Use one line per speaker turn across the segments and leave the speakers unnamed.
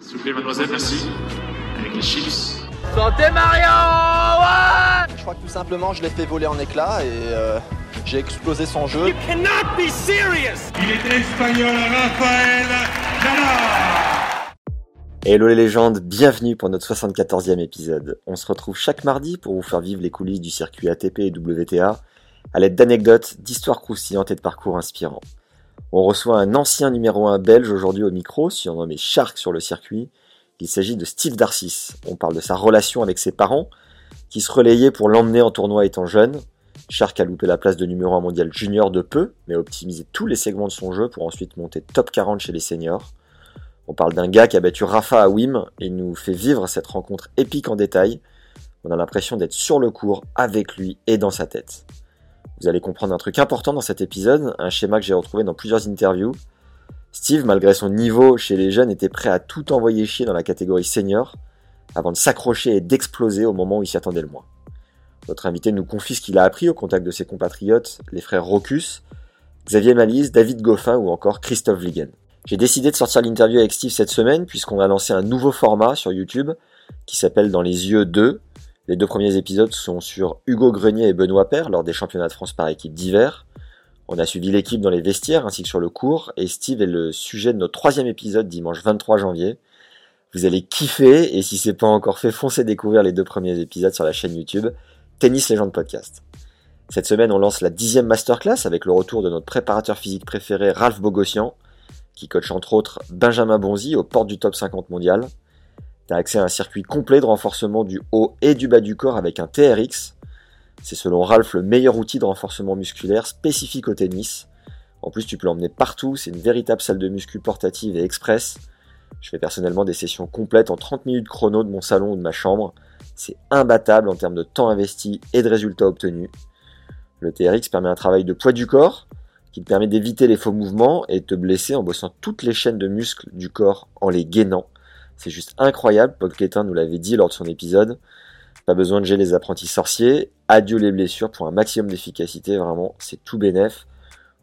S'il vous plaît, mademoiselle, merci. Avec les chips.
Santé Mario ouais
Je crois que tout simplement, je l'ai fait voler en éclats et euh, j'ai explosé son jeu.
cannot be serious
Il est espagnol, Rafael Nadal
Hello les légendes, bienvenue pour notre 74e épisode. On se retrouve chaque mardi pour vous faire vivre les coulisses du circuit ATP et WTA à l'aide d'anecdotes, d'histoires croustillantes et de parcours inspirants. On reçoit un ancien numéro 1 belge aujourd'hui au micro, surnommé Shark sur le circuit. Il s'agit de Steve Darcis. On parle de sa relation avec ses parents, qui se relayaient pour l'emmener en tournoi étant jeune. Shark a loupé la place de numéro 1 mondial junior de peu, mais a optimisé tous les segments de son jeu pour ensuite monter top 40 chez les seniors. On parle d'un gars qui a battu Rafa à Wim et nous fait vivre cette rencontre épique en détail. On a l'impression d'être sur le cours avec lui et dans sa tête. Vous allez comprendre un truc important dans cet épisode, un schéma que j'ai retrouvé dans plusieurs interviews. Steve, malgré son niveau chez les jeunes, était prêt à tout envoyer chier dans la catégorie senior avant de s'accrocher et d'exploser au moment où il s'y attendait le moins. Notre invité nous confie ce qu'il a appris au contact de ses compatriotes, les frères Rocus, Xavier Malise, David Goffin ou encore Christophe Ligen. J'ai décidé de sortir l'interview avec Steve cette semaine puisqu'on a lancé un nouveau format sur YouTube qui s'appelle Dans les yeux 2. Les deux premiers épisodes sont sur Hugo Grenier et Benoît Père lors des championnats de France par équipe d'hiver. On a suivi l'équipe dans les vestiaires ainsi que sur le cours et Steve est le sujet de notre troisième épisode dimanche 23 janvier. Vous allez kiffer et si c'est pas encore fait, foncez découvrir les deux premiers épisodes sur la chaîne YouTube Tennis Légende Podcast. Cette semaine, on lance la dixième masterclass avec le retour de notre préparateur physique préféré Ralph Bogossian, qui coach entre autres Benjamin Bonzi aux portes du top 50 mondial. Tu as accès à un circuit complet de renforcement du haut et du bas du corps avec un TRX. C'est selon Ralph le meilleur outil de renforcement musculaire spécifique au tennis. En plus, tu peux l'emmener partout, c'est une véritable salle de muscu portative et express. Je fais personnellement des sessions complètes en 30 minutes chrono de mon salon ou de ma chambre. C'est imbattable en termes de temps investi et de résultats obtenus. Le TRX permet un travail de poids du corps, qui te permet d'éviter les faux mouvements et de te blesser en bossant toutes les chaînes de muscles du corps en les gainant. C'est juste incroyable, Paul Clétin nous l'avait dit lors de son épisode. Pas besoin de gérer les apprentis sorciers, adieu les blessures pour un maximum d'efficacité, vraiment, c'est tout bénef.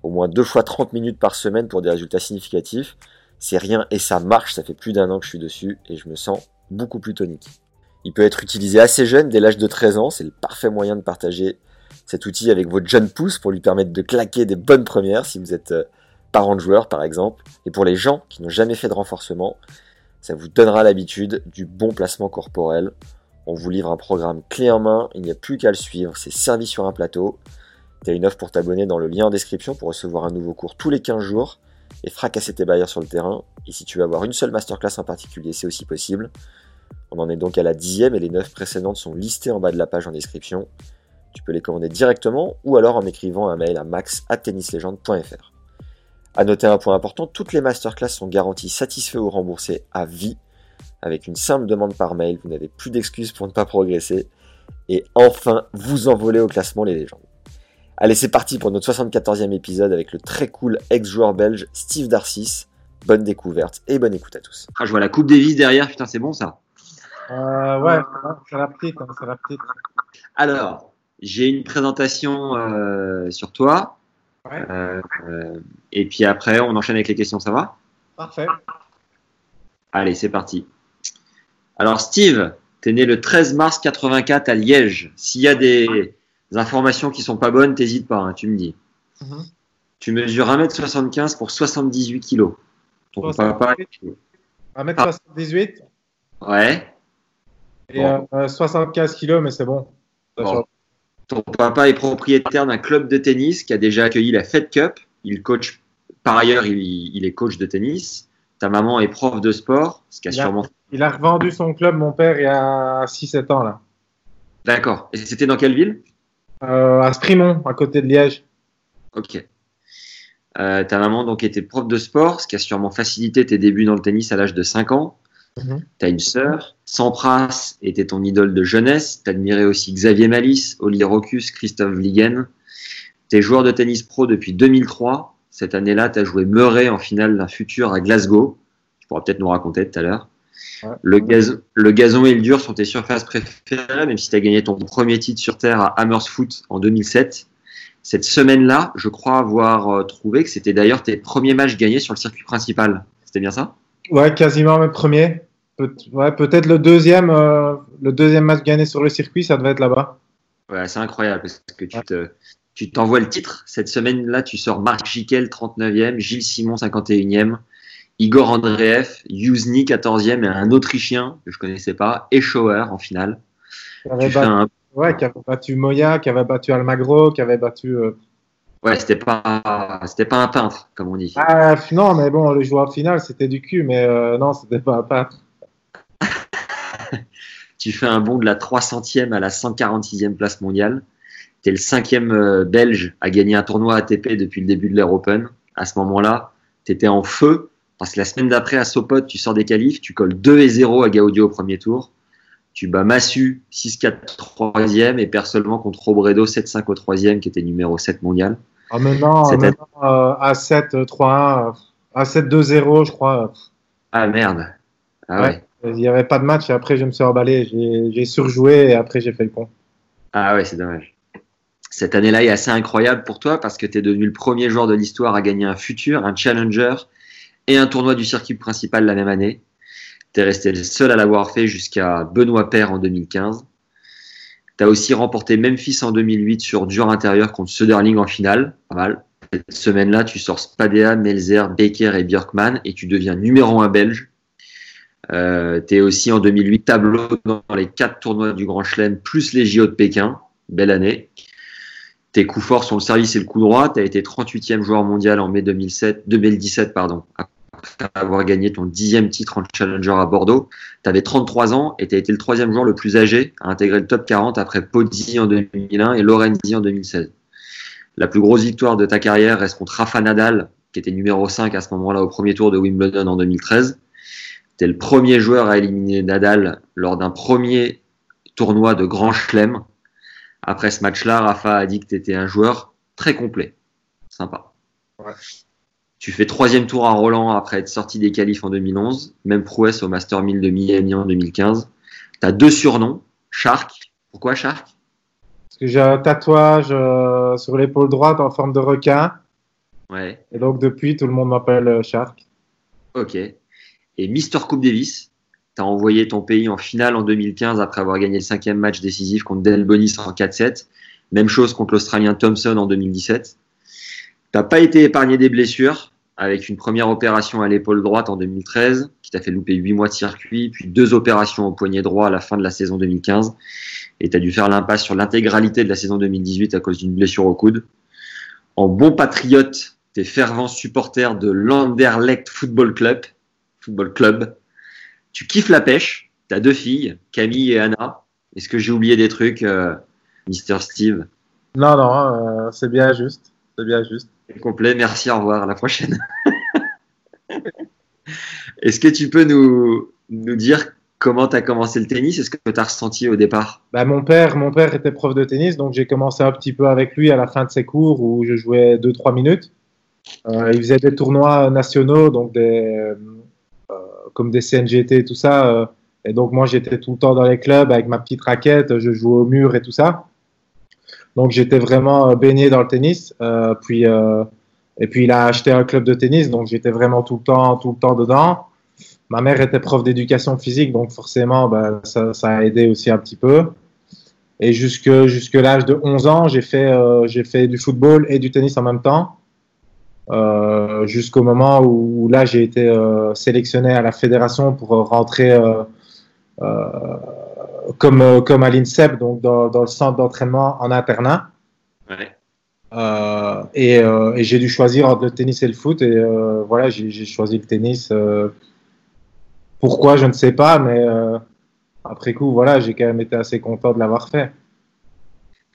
Au moins deux fois 30 minutes par semaine pour des résultats significatifs. C'est rien et ça marche, ça fait plus d'un an que je suis dessus et je me sens beaucoup plus tonique. Il peut être utilisé assez jeune, dès l'âge de 13 ans, c'est le parfait moyen de partager cet outil avec votre jeune pouce pour lui permettre de claquer des bonnes premières si vous êtes euh, parent de joueur par exemple. Et pour les gens qui n'ont jamais fait de renforcement, ça vous donnera l'habitude du bon placement corporel. On vous livre un programme clé en main, il n'y a plus qu'à le suivre, c'est servi sur un plateau. Tu as une offre pour t'abonner dans le lien en description pour recevoir un nouveau cours tous les 15 jours et fracasser tes bailleurs sur le terrain. Et si tu veux avoir une seule masterclass en particulier, c'est aussi possible. On en est donc à la dixième et les neuf précédentes sont listées en bas de la page en description. Tu peux les commander directement ou alors en écrivant un mail à max@tennislegende.fr. À noter un point important, toutes les masterclass sont garanties satisfaites ou remboursées à vie. Avec une simple demande par mail, vous n'avez plus d'excuses pour ne pas progresser. Et enfin, vous envolez au classement les légendes. Allez, c'est parti pour notre 74e épisode avec le très cool ex-joueur belge Steve Darcis. Bonne découverte et bonne écoute à tous.
Ah, je vois la Coupe Davis derrière, putain, c'est bon ça.
Euh, ouais, c'est la petite, hein, c'est la petite.
Alors, j'ai une présentation euh, sur toi.
Ouais.
Euh, et puis après, on enchaîne avec les questions, ça va?
Parfait.
Allez, c'est parti. Alors, Steve, tu es né le 13 mars 84 à Liège. S'il y a des informations qui sont pas bonnes, t'hésites pas, hein, tu me dis.
Mhm.
Tu mesures 1m75 pour 78 kg. Ton
78.
papa.
1m78
Ouais.
et
Bon.
euh, 75 kilos, mais c'est Bon.
Ton papa est propriétaire d'un club de tennis qui a déjà accueilli la Fed Cup. Il coach, par ailleurs, il, il est coach de tennis. Ta maman est prof de sport, ce qui a
Il a-
sûrement.
Il a revendu son club, mon père, il y a 6-7 ans, là.
D'accord. Et c'était dans quelle ville?
Euh, à Strimont, à côté de Liège.
Ok. Euh, ta maman donc était prof de sport, ce qui a sûrement facilité tes débuts dans le tennis à l'âge de 5 ans.
Mhm.
Tu as une sœur. Sampras était ton idole de jeunesse. Tu admirais aussi Xavier Malice, Oli Rocus, Christophe Vliegen. Tu es joueur de tennis pro depuis 2003. Cette année-là, tu as joué Murray en finale d'un futur à Glasgow. Tu pourras peut-être nous raconter tout à l'heure.
Ouais.
Le, gaz- le gazon et le dur sont tes surfaces préférées, même si tu as gagné ton premier titre sur Terre à Hammersfoot en 2007. Cette semaine-là, je crois avoir euh, trouvé que c'était d'ailleurs tes premiers matchs gagnés sur le circuit principal. C'était bien ça?
Ouais, quasiment mes premiers. Peut- ouais, peut-être le deuxième, euh, le deuxième match gagné sur le circuit, ça devait être là-bas.
Ouais, c'est incroyable parce que tu te, tu t'envoies le titre. Cette semaine-là, tu sors Marc Jiquel, 39e, Gilles Simon, 51e, Igor Andreev, Yuzny, 14e et un Autrichien que je connaissais pas, et Schauer en finale.
Qui avait, battu,
un...
ouais, qui avait battu Moya, qui avait battu Almagro, qui avait battu. euh,
Ouais, c'était pas, c'était pas un peintre, comme on dit.
Ah, non, mais bon, le joueur final, c'était du cul, mais euh, non, c'était pas un peintre.
Tu fais un bond de la 300e à la 146e place mondiale. Tu es le cinquième euh, belge à gagner un tournoi ATP depuis le début de l'Air Open. À ce moment-là, tu étais en feu parce que la semaine d'après à Sopot, tu sors des qualifs, tu colles 2 et 0 à Gaudio au premier tour. Tu bats Massu 6-4 troisième et perds seulement contre Robredo 7-5 au troisième qui était numéro 7 mondial.
Ah, maintenant, maintenant euh, A7, 3-1, euh, A7, 2-0, je crois.
Ah merde. Ah ouais.
Il n'y avait pas de match et après, je me suis emballé. J'ai surjoué et après, j'ai fait le con.
Ah ouais, c'est dommage. Cette année-là est assez incroyable pour toi parce que tu es devenu le premier joueur de l'histoire à gagner un futur, un challenger et un tournoi du circuit principal la même année. Tu es resté le seul à l'avoir fait jusqu'à Benoît Paire en 2015. Tu as aussi remporté Memphis en 2008 sur dur intérieur contre Söderling en finale. Pas mal. Cette semaine-là, tu sors Spadea, Melzer, Baker et Björkman et tu deviens numéro un belge. Euh, tu es aussi en 2008 tableau dans les quatre tournois du Grand Chelem plus les JO de Pékin. Belle année. Tes coups forts sont le service et le coup droit. Tu as été 38e joueur mondial en mai 2007, 2017 pardon, après avoir gagné ton dixième titre en Challenger à Bordeaux. Tu avais 33 ans et tu as été le troisième joueur le plus âgé à intégrer le top 40 après Pozzi en 2001 et Lorenzi en 2016. La plus grosse victoire de ta carrière reste contre Rafa Nadal, qui était numéro 5 à ce moment-là au premier tour de Wimbledon en 2013. Tu es le premier joueur à éliminer Nadal lors d'un premier tournoi de Grand Chelem. Après ce match-là, Rafa a dit que tu étais un joueur très complet. Sympa. Tu fais troisième tour à Roland après être sorti des qualifs en 2011. Même prouesse au Master 1000 de Miami en 2015. Tu as deux surnoms. Shark. Pourquoi Shark?
Parce que j'ai un tatouage euh, sur l'épaule droite en forme de requin.
Ouais.
Et donc, depuis, tout le monde m'appelle euh, Shark.
Ok. Et Mister Coupe Davis, tu as envoyé ton pays en finale en 2015 après avoir gagné le cinquième match décisif contre Del Bonis en 4-7. Même chose contre l'Australien Thompson en 2017. T'as pas été épargné des blessures avec une première opération à l'épaule droite en 2013 qui t'a fait louper 8 mois de circuit, puis deux opérations au poignet droit à la fin de la saison 2015. Et tu as dû faire l'impasse sur l'intégralité de la saison 2018 à cause d'une blessure au coude. En bon patriote, t'es fervent supporter de l'Anderlecht Football Club. Football Club. Tu kiffes la pêche. T'as deux filles, Camille et Anna. Est-ce que j'ai oublié des trucs, euh, Mister Steve?
Non, non, euh, c'est bien juste. C'est bien juste.
Complet. Merci, au revoir. La prochaine. Est-ce que tu peux nous, nous dire comment tu as commencé le tennis? Est-ce que tu as ressenti au départ?
Bah, mon, père, mon père était prof de tennis, donc j'ai commencé un petit peu avec lui à la fin de ses cours où je jouais 2-3 minutes. Euh, il faisait des tournois nationaux, donc des, euh, comme des CNGT et tout ça. euh, et donc moi j'étais tout le temps dans les clubs avec ma petite raquette, je jouais au mur et tout ça. Donc j'étais vraiment euh, baigné dans le tennis. Euh, puis, euh, et puis il a acheté un club de tennis, donc j'étais vraiment tout le temps, tout le temps dedans. Ma mère était prof d'éducation physique, donc forcément ben, ça, ça a aidé aussi un petit peu. Et jusque, jusque l'âge de 11 ans, j'ai fait, euh, j'ai fait du football et du tennis en même temps. Euh, jusqu'au moment où, où là j'ai été euh, sélectionné à la fédération pour rentrer comme, euh, comme à l'INSEP, donc dans, dans le centre d'entraînement en internat.
Ouais.
Euh, et euh, et j'ai dû choisir entre le tennis et le foot. Et euh, voilà, j'ai choisi le tennis. pourquoi, je ne sais pas, mais après coup, voilà, j'ai quand même été assez content de l'avoir fait.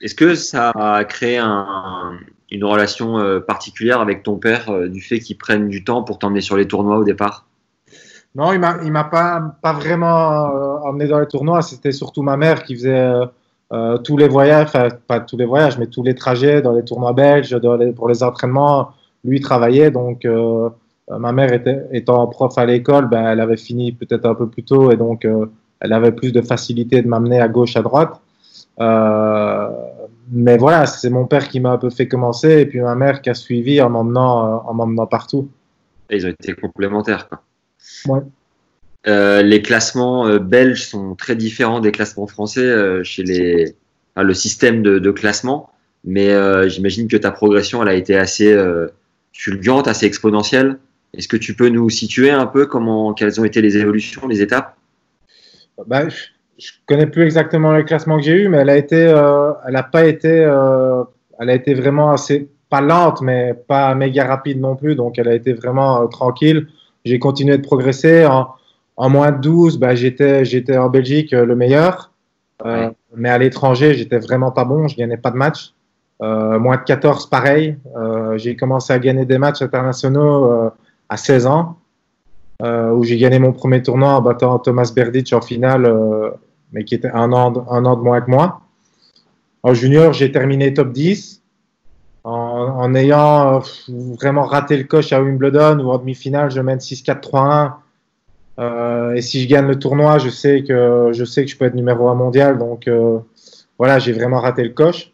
Est-ce que ça a créé un, une relation particulière avec ton père du fait qu'il prenne du temps pour t'emmener sur les tournois au départ?
Non, il il m'a pas, pas vraiment euh, emmené dans les tournois. C'était surtout ma mère qui faisait euh, euh, tous les voyages, enfin pas tous les voyages, mais tous les trajets dans les tournois belges, pour les entraînements. Lui travaillait, donc ma mère était, étant prof à l'école, ben, elle avait fini peut-être un peu plus tôt et donc elle avait plus de facilité de m'amener à gauche, à droite. Mais voilà, c'est mon père qui m'a un peu fait commencer et puis ma mère qui a suivi en m'emmenant, en m'emmenant partout.
Ils ont été complémentaires. Quoi.
Ouais.
Euh, les classements euh, belges sont très différents des classements français euh, chez les enfin, le système de, de classement, mais j'imagine que ta progression elle a été assez fulgurante, assez exponentielle. Est-ce que tu peux nous situer un peu comment quelles ont été les évolutions, les étapes?
Bah, je, je connais plus exactement le classement que j'ai eu, mais elle a été, elle a pas été, elle a été vraiment assez, pas lente, mais pas méga rapide non plus. Donc, elle a été vraiment tranquille. J'ai continué de progresser. En, en moins de 12, bah, j'étais, j'étais en Belgique euh, le meilleur. Euh,
Ouais.
Mais à l'étranger, j'étais vraiment pas bon. Je gagnais pas de match. Euh, moins de 14, pareil. Euh, j'ai commencé à gagner des matchs internationaux à 16 ans où j'ai gagné mon premier tournoi en battant Thomas Berdych en finale, mais qui était un an, un an de moins que moi. En junior, j'ai terminé top 10 en, en ayant euh, vraiment raté le coche à Wimbledon où en demi-finale, je mène 6-4-3-1. Euh, et si je gagne le tournoi, je sais que je sais que je peux être numéro 1 mondial. Donc euh, voilà, j'ai vraiment raté le coche.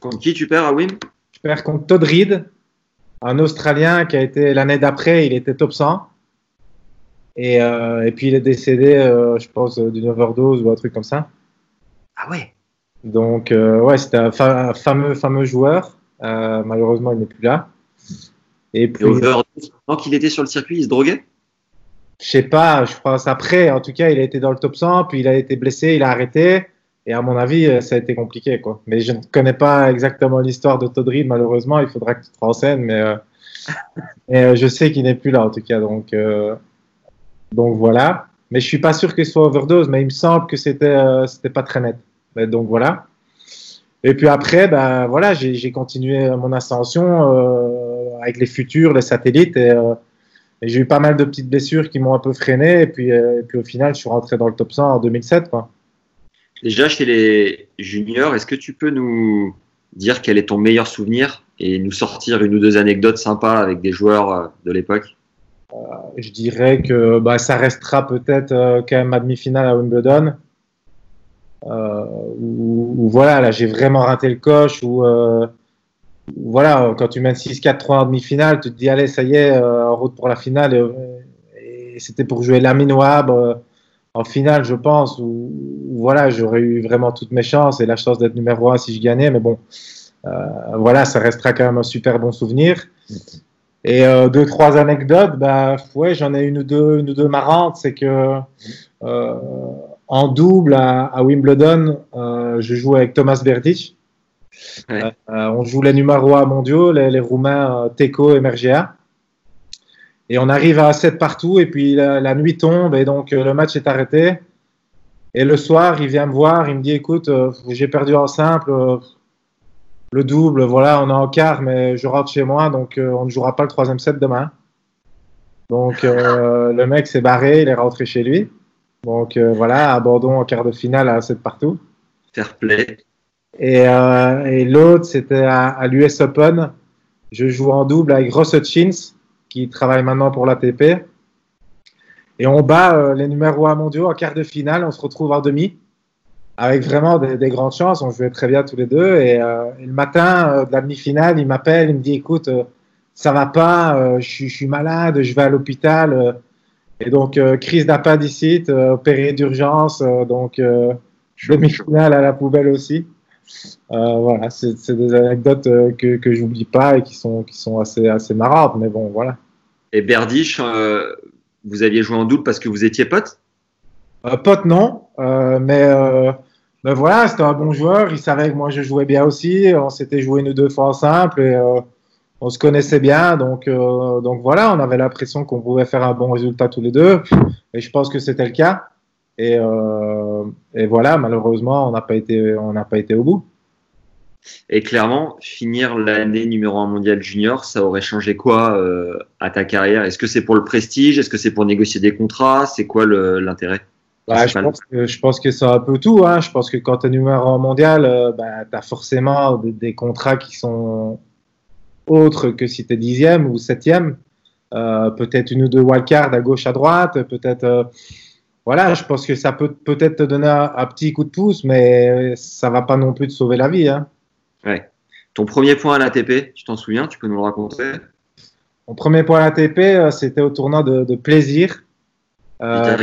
Contre qui tu perds à Wim?
Je perds contre Todd Reed, un Australien qui a été l'année d'après, il était top 100. Et, euh, et puis il est décédé, je pense, d'une overdose ou un truc comme ça.
Ah ouais?
Donc ouais, c'était un, fa- un fameux fameux joueur. Euh, malheureusement, il n'est plus là. Et puis.
Tant qu'il était sur le circuit, il se droguait
je sais pas, je pense après, en tout cas, il a été dans le top 100, puis il a été blessé, il a arrêté. Et à mon avis, euh, ça a été compliqué, quoi. Mais je ne connais pas exactement l'histoire de Todd Reed, malheureusement. Il faudra que tu te renseignes, mais, euh, mais euh, je sais qu'il n'est plus là, en tout cas. Donc, donc voilà. Mais je suis pas sûr qu'il soit overdose, mais il me semble que c'était c'était pas très net. Mais donc voilà. Et puis après, ben voilà, j'ai continué mon ascension euh, avec les futurs, les satellites, et, euh, et j'ai eu pas mal de petites blessures qui m'ont un peu freiné. Et puis, euh, et puis au final, je suis rentré dans le top 100 en 2007, quoi.
Déjà chez les juniors, est-ce que tu peux nous dire quel est ton meilleur souvenir et nous sortir une ou deux anecdotes sympas avec des joueurs de l'époque?
Je dirais que bah, ça restera peut-être euh, quand même ma demi-finale à Wimbledon. Euh, où, voilà, là j'ai vraiment raté le coche. Où, euh, voilà, quand tu mènes 6-4-3 en demi-finale, tu te dis allez, ça y est, euh, en route pour la finale. Et, c'était pour jouer Lamine Ouab en finale, je pense. Où, où, voilà, j'aurais eu vraiment toutes mes chances et la chance d'être numéro 1 si je gagnais. Mais bon, euh, voilà, ça restera quand même un super bon souvenir. Et euh, deux, trois anecdotes, bah, ouais, j'en ai une ou deux, une ou deux marrantes. C'est que euh, en double à, à Wimbledon, euh, je joue avec Thomas Berdych.
Ouais.
Euh, on joue les numéros 1 mondiaux, les, les Roumains euh, Teco et Mergea. Et on arrive à 7 partout, et puis la, la nuit tombe, et donc le match est arrêté. Et le soir, il vient me voir, il me dit écoute, euh, j'ai perdu en simple, euh, le double, voilà, on est en quart, mais je rentre chez moi, donc euh, on ne jouera pas le troisième set demain. Donc le mec s'est barré, il est rentré chez lui. Donc euh, voilà, abandon en quart de finale à 7 partout.
Fair play.
Et, euh, et l'autre, c'était à, à l'US Open. Je joue en double avec Ross Hutchins, qui travaille maintenant pour l'ATP. Et on bat euh, les numéros 1 mondiaux en quart de finale. On se retrouve en demi, avec vraiment des, des grandes chances. On jouait très bien tous les deux. Et, euh, et le matin euh, de la demi-finale, il m'appelle, il me dit Écoute, ça va pas, je suis malade, je vais à l'hôpital. Et donc, euh, crise d'appendicite, euh, opéré d'urgence. euh, donc, euh, demi-finale à la poubelle aussi. Euh, voilà, c'est des anecdotes euh, que, que j'oublie pas et qui sont, qui sont assez, assez marrantes, mais bon, voilà.
Et Berdych, euh, vous aviez joué en double parce que vous étiez potes
Euh, pote, non, euh, mais, euh, mais voilà, c'était un bon joueur. Il savait que moi je jouais bien aussi. On s'était joué une ou deux fois en simple et euh, on se connaissait bien. Donc, euh, donc voilà, on avait l'impression qu'on pouvait faire un bon résultat tous les deux. Et je pense que c'était le cas. Et, euh, et voilà, malheureusement, on n'a pas été, on n'a pas été au bout.
Et clairement, finir l'année numéro 1 mondial junior, ça aurait changé quoi euh, à ta carrière? Est-ce que c'est pour le prestige? Est-ce que c'est pour négocier des contrats? C'est quoi l'intérêt
bah, je, pense que, je pense que c'est un peu tout. Hein. Je pense que quand tu es numéro 1 mondial, euh, bah, tu as forcément des, des, contrats qui sont autres que si tu es dixième ou septième. Euh, peut-être une ou deux wildcards à gauche, à droite. Peut-être. Euh, voilà, je pense que ça peut peut-être te donner un, un, petit coup de pouce, mais ça va pas non plus te sauver la vie. Hein.
Ouais. Ton premier point à l'ATP, tu t'en souviens Tu peux nous le raconter?
Mon premier point à l'ATP, euh, c'était au tournoi de, de plaisir. Euh,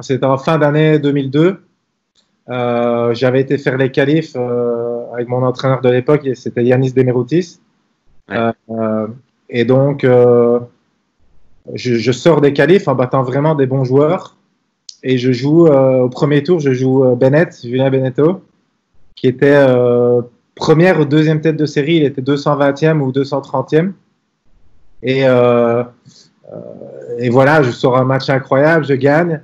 c'était en fin d'année 2002. Euh, J'avais été faire les qualifs avec mon entraîneur de l'époque, c'était Yanis Demeroutis. Ouais. Euh, et donc, je, je, sors des qualifs en battant vraiment des bons joueurs. Et je joue au premier tour, je joue Bennett, Julien Beneteau, qui était première ou deuxième tête de série, il était 220e ou 230e. Et, euh, euh, et voilà, je sors un match incroyable, je gagne.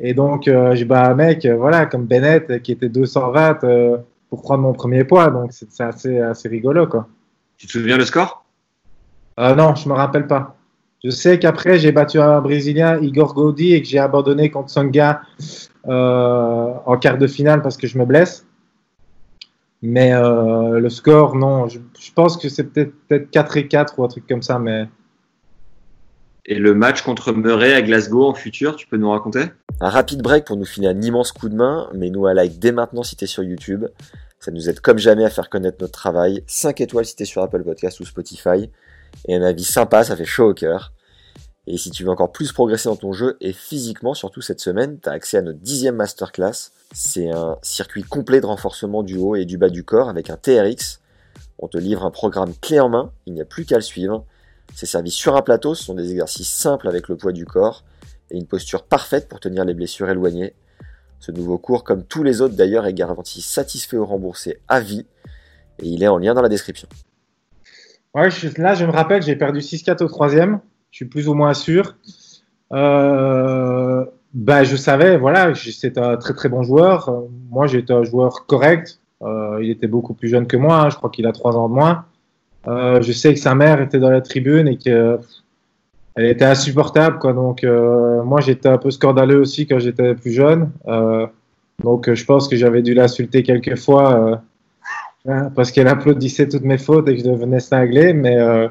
Et donc, euh, je bats un mec, voilà, comme Bennett, qui était 220 euh, pour prendre mon premier poids. Donc, c'est assez, assez rigolo, quoi.
Tu te souviens le score?
Euh, Non, je me rappelle pas. Je sais qu'après, j'ai battu un Brésilien, Igor Gaudi, et que j'ai abandonné contre Songa en quart de finale parce que je me blesse. Mais euh, le score, non, je, je pense que c'est peut-être peut 4 et 4 ou un truc comme ça. Mais...
Et le match contre Murray à Glasgow en futur, tu peux nous raconter?
Un rapide break pour nous filer un immense coup de main, mais nous à like dès maintenant si t'es sur YouTube. Ça nous aide comme jamais à faire connaître notre travail. 5 étoiles si t'es sur Apple Podcast ou Spotify. Et un avis sympa, ça fait chaud au cœur. Et si tu veux encore plus progresser dans ton jeu et physiquement, surtout cette semaine, tu as accès à notre dixième masterclass. C'est un circuit complet de renforcement du haut et du bas du corps avec un TRX. On te livre un programme clé en main, il n'y a plus qu'à le suivre. C'est servi sur un plateau, ce sont des exercices simples avec le poids du corps et une posture parfaite pour tenir les blessures éloignées. Ce nouveau cours, comme tous les autres d'ailleurs, est garanti satisfait ou remboursé à vie et il est en lien dans la description.
Ouais, là je me rappelle, j'ai perdu 6-4 au troisième je suis plus ou moins sûr. Euh, ben, je savais, voilà, c'était un très très bon joueur. Moi, j'étais un joueur correct. Euh, il était beaucoup plus jeune que moi. Hein. Je crois qu'il a trois ans de moins. Euh, je sais que sa mère était dans la tribune et que elle était insupportable, quoi. Donc, euh, moi, j'étais un peu scandaleux aussi quand j'étais plus jeune. Euh, donc, je pense que j'avais dû l'insulter quelques fois Hein, parce qu'elle applaudissait toutes mes fautes et que je devenais cinglé. Mais, euh,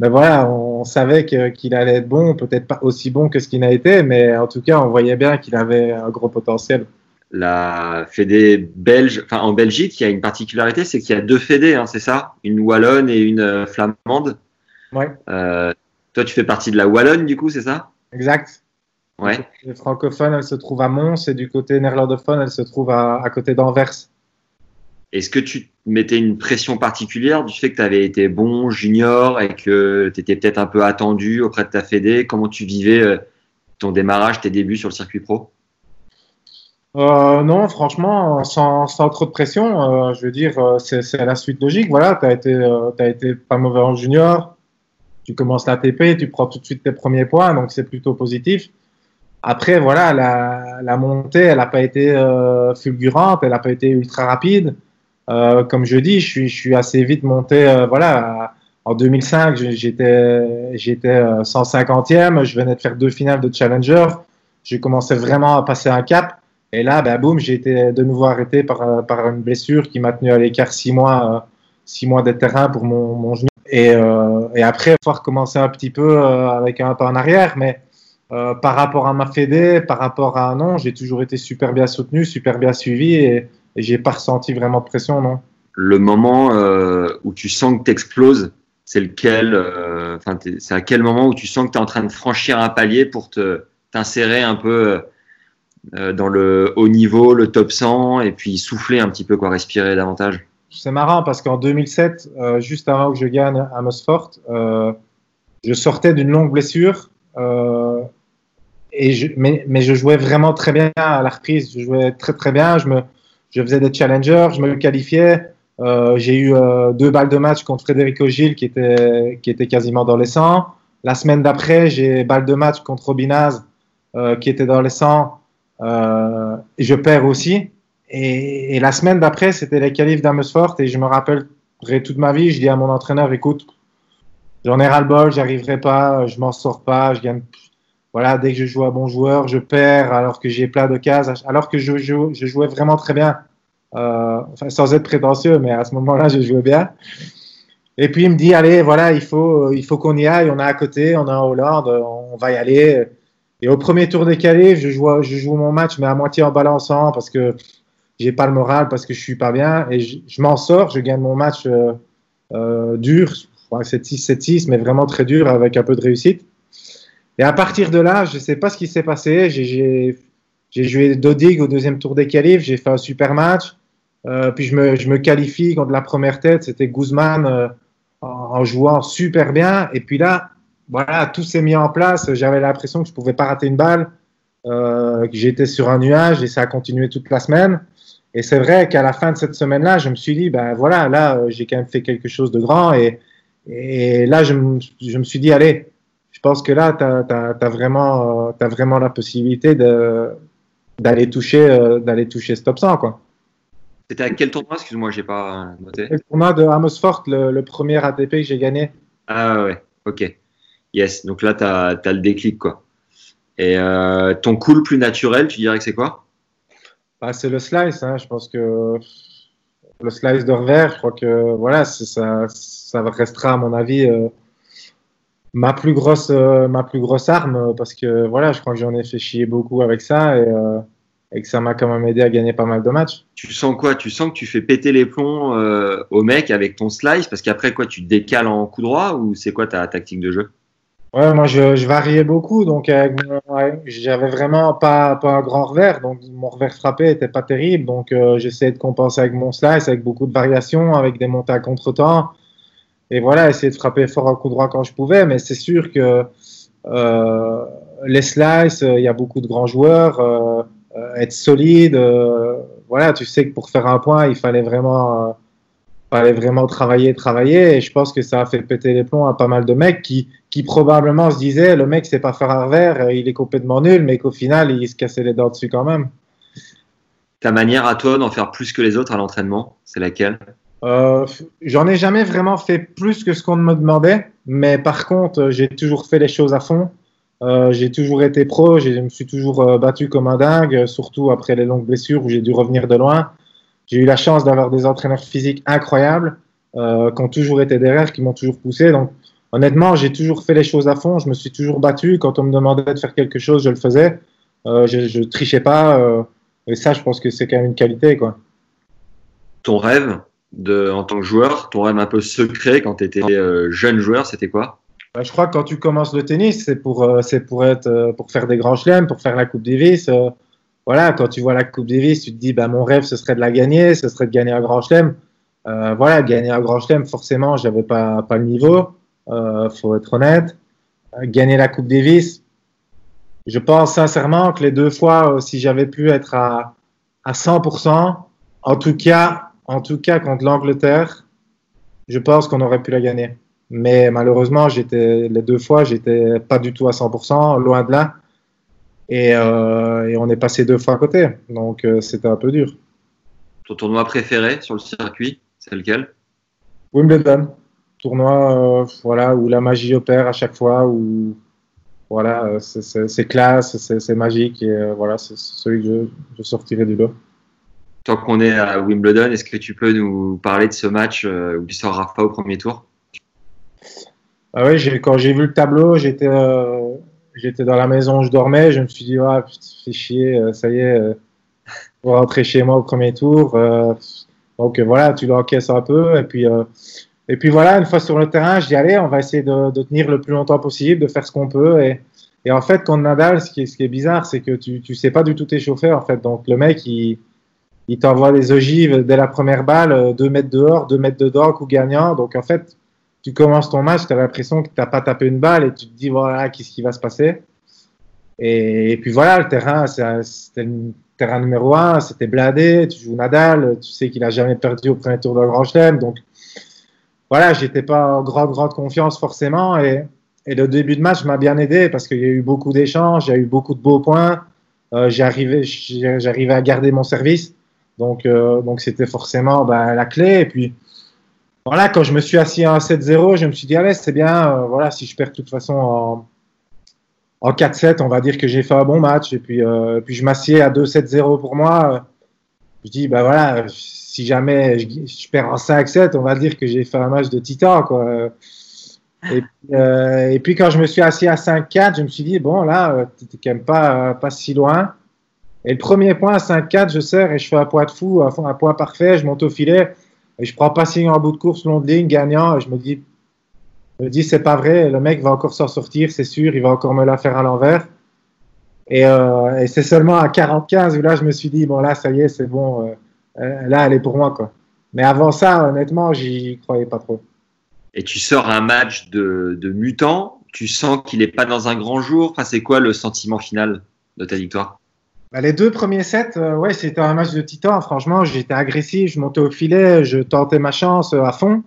mais voilà, on savait qu'il allait être bon, peut-être pas aussi bon que ce qu'il a été, mais en tout cas, on voyait bien qu'il avait un gros potentiel.
La Fédé belge, enfin en Belgique, il y a une particularité, c'est qu'il y a deux Fédés, hein, c'est ça? Une wallonne et une euh, flamande?
Ouais.
Euh, toi, tu fais partie de la wallonne, du coup, c'est ça?
Exact.
Ouais.
Les francophones, elle se trouve à Mons et du côté néerlandophone, elle se trouve à, à côté d'Anvers.
Est-ce que tu mettais une pression particulière du fait que tu avais été bon junior et que tu étais peut-être un peu attendu auprès de ta fédé? Comment tu vivais euh, ton démarrage, tes débuts sur le circuit pro?
Euh, non, franchement, sans, sans, trop de pression, euh, je veux dire, c'est la suite logique. Voilà, tu euh, as été pas mauvais en junior, tu commences l'ATP, tu prends tout de suite tes premiers points, donc c'est plutôt positif. Après, voilà, la, montée, elle n'a pas été euh, fulgurante, elle n'a pas été ultra rapide. Euh, comme je dis, je suis, assez vite monté. Euh, voilà, en 2005, j'étais j'étais 150e. Euh, je venais de faire deux finales de Challenger. J'ai commencé vraiment à passer un cap. Et là, ben, boum, j'ai été de nouveau arrêté par, par une blessure qui m'a tenu à l'écart six mois, six mois de terrain pour mon, mon genou. Et, euh, et après, faut recommencer un petit peu avec un pas en arrière. Mais euh, par rapport à ma fédé, par rapport à un nom, j'ai toujours été super bien soutenu, super bien suivi. Et, et j'ai pas ressenti vraiment de pression, non.
Le moment euh, où tu sens que tu exploses, c'est lequel euh, Enfin, c'est à quel moment où tu sens que tu es en train de franchir un palier pour te t'insérer un peu euh, dans le haut niveau, le top 100, et puis souffler un petit peu, quoi, respirer davantage?
C'est marrant parce qu'en 2007, euh, juste avant que je gagne à Mosfort, euh, je sortais d'une longue blessure. et je, mais, mais je jouais vraiment très bien à la reprise. Je jouais très très bien. Je me, je faisais des challengers, je me qualifiais. Euh, j'ai eu euh, deux balles de match contre Frédéric Gilles qui était, qui était quasiment dans les 100. La semaine d'après, j'ai balle de match contre Robinaz euh, qui était dans les 100 euh, et je perds aussi. Et, la semaine d'après, c'était les qualifs d'Amersfoort et je me rappellerai toute ma vie, je dis à mon entraîneur, écoute, j'en ai ras le bol, j'arriverai pas, je m'en sors pas, je gagne. Voilà, dès que je joue à bon joueur, je perds alors que j'ai plein de cases, alors que je, je jouais vraiment très bien. Euh, enfin, sans être prétentieux, mais à ce moment-là, je jouais bien. Et puis il me dit, allez, voilà, il faut, il faut qu'on y aille, on est à côté, on est en Hollande, on va y aller. Et au premier tour des qualifs, je joue, je joue mon match, mais à moitié en balançant parce que j'ai pas le moral, parce que je suis pas bien. Et je, m'en sors, je gagne mon match euh, euh dur, 7-6, 7-6, mais vraiment très dur avec un peu de réussite. Et à partir de là, je sais pas ce qui s'est passé. J'ai joué Dodig au deuxième tour des qualifs, j'ai fait un super match. Euh, puis je me, je me, qualifie contre la première tête, c'était Guzman euh, en, jouant super bien. Et puis là, voilà, tout s'est mis en place. J'avais l'impression que je pouvais pas rater une balle, euh, j'étais sur un nuage et ça a continué toute la semaine. Et c'est vrai qu'à la fin de cette semaine-là, je me suis dit, ben voilà, là, euh, j'ai quand même fait quelque chose de grand. Et, et là, je, je, me suis dit, allez, je pense que là, tu as, as, vraiment, as vraiment la possibilité d'aller toucher, d'aller toucher Stop 100, quoi.
C'était à quel tournoi Excuse-moi, j'ai pas noté.
Le tournoi de Amersfoort, le, le premier ATP que j'ai gagné.
Ah ouais, ok. Yes, donc là, tu as, le déclic, quoi. Et euh, ton cool plus naturel, tu dirais que c'est quoi?
Bah, C'est le slice, hein. je pense que le slice de revers, je crois que voilà, ça, ça restera à mon avis euh, ma plus grosse euh, ma plus grosse arme parce que voilà, je crois que j'en ai fait chier beaucoup avec ça et et que ça m'a quand même aidé à gagner pas mal de matchs.
Tu sens quoi? Tu sens que tu fais péter les plombs euh, au mec avec ton slice? Parce qu'après quoi tu te décales en coup droit ou c'est quoi ta tactique de jeu?
Ouais, moi je, je, variais beaucoup donc j'avais vraiment pas, pas un grand revers donc mon revers frappé était pas terrible donc euh, j'essayais de compenser avec mon slice avec beaucoup de variations avec des montées à contre-temps et voilà essayer de frapper fort en coup droit quand je pouvais mais c'est sûr que euh, les slices il y a beaucoup de grands joueurs euh, euh, être solide. Euh, voilà, tu sais que pour faire un point, il fallait vraiment, euh, fallait vraiment travailler, travailler. Et je pense que ça a fait péter les plombs à pas mal de mecs qui, qui probablement se disaient le mec sait pas faire un revers, il est complètement nul, mais qu'au final, il se cassait les dents dessus quand même.
Ta manière à toi d'en faire plus que les autres à l'entraînement, c'est laquelle?
Euh, J'en ai jamais vraiment fait plus que ce qu'on me demandait, mais par contre, j'ai toujours fait les choses à fond. Euh, j'ai toujours été pro, je me suis toujours euh, battu comme un dingue, surtout après les longues blessures où j'ai dû revenir de loin. J'ai eu la chance d'avoir des entraîneurs physiques incroyables euh, qui ont toujours été derrière, qui m'ont toujours poussé. Donc, honnêtement, j'ai toujours fait les choses à fond. Je me suis toujours battu. Quand on me demandait de faire quelque chose, je le faisais. Euh, je, ne trichais pas. Euh, et ça, je pense que c'est quand même une qualité, quoi.
Ton rêve de, en tant que joueur, ton rêve un peu secret quand tu étais jeune joueur, c'était quoi?
Bah, je crois que quand tu commences le tennis, c'est pour, euh, c'est pour, être, euh, pour faire des grands chelems, pour faire la Coupe Davis. Euh, voilà, quand tu vois la Coupe Davis, tu te dis, bah, mon rêve, ce serait de la gagner, ce serait de gagner un grand chelem. voilà, gagner un grand chelem, forcément, j'avais pas, pas le niveau. Euh, faut être honnête. Gagner la Coupe Davis, je pense sincèrement que les deux fois, si j'avais pu être à, à 100%, en tout cas, en tout cas contre l'Angleterre, je pense qu'on aurait pu la gagner. Mais malheureusement, j'étais les deux fois, j'étais pas du tout à 100%, loin de là. Et, euh, et on est passé deux fois à côté. Donc euh, c'était un peu dur.
Ton tournoi préféré sur le circuit, c'est lequel?
Wimbledon. Tournoi euh, voilà, où la magie opère à chaque fois, où voilà, c'est classe, c'est magique. Et voilà, c'est celui que je, je sortirai du lot.
Tant qu'on est à Wimbledon, est-ce que tu peux nous parler de ce match où tu sors Rafa au premier tour?
Ah oui, quand j'ai vu le tableau, j'étais euh, j'étais dans la maison, je dormais, je me suis dit, ah, fais chier, euh, ça y est, euh, pour rentrer chez moi au premier tour. Euh, donc voilà, tu l'encaisses un peu. Et puis, et puis voilà, une fois sur le terrain, je dis, allez, on va essayer de, de tenir le plus longtemps possible, de faire ce qu'on peut. Et, en fait, contre Nadal, ce qui est, ce qui est bizarre, c'est que tu tu sais pas du tout t'échauffer, en fait. Donc le mec, il, il t'envoie des ogives dès la première balle, deux mètres dehors, deux mètres dedans, coup gagnant. Donc en fait, tu commences ton match, tu as l'impression que tu n'as pas tapé une balle et tu te dis, voilà, qu'est-ce qui va se passer? Et, puis voilà, le terrain, c'était le terrain numéro un, c'était bladé, tu joues Nadal, tu sais qu'il a jamais perdu au premier tour de Grand Chelem, donc voilà, j'étais pas en grande, grande confiance forcément, et, et le début de match m'a bien aidé parce qu'il y a eu beaucoup d'échanges, il y a eu beaucoup de beaux points, euh, j'arrivais, j'arrivais à garder mon service, Donc, euh, donc c'était forcément bah, la clé. Et puis, voilà, quand je me suis assis à 7-0, je me suis dit, allez, c'est bien. euh, voilà, si je perds de toute façon en, en 4-7, on va dire que j'ai fait un bon match. Et puis, euh, puis je m'assieds à 2-7-0 pour moi. Je dis, bah voilà, si jamais je, perds en 5-7, on va dire que j'ai fait un match de titan, quoi. Et, puis, euh, et puis quand je me suis assis à 5-4, je me suis dit, bon, là, t'es quand même pas, pas si loin. Et le premier point à 5-4, je sers et je fais un point de fou, un, un point parfait, je monte au filet et je prends passing en bout de course, long de ligne, gagnant. Et je me dis, je me c'est pas vrai, le mec va encore s'en sortir, c'est sûr, il va encore me la faire à l'envers. Et, euh, c'est seulement à 45 où là, je me suis dit, bon, là, ça y est, c'est bon, euh, euh, là, elle est pour moi, quoi. Mais avant ça, honnêtement, j'y croyais pas trop.
Et tu sors un match de, mutant, tu sens qu'il n'est pas dans un grand jour. C'est quoi le sentiment final de ta victoire?
Bah, les deux premiers sets, euh, ouais, c'était un match de titan. Franchement, j'étais agressif, je montais au filet, je tentais ma chance euh, à fond.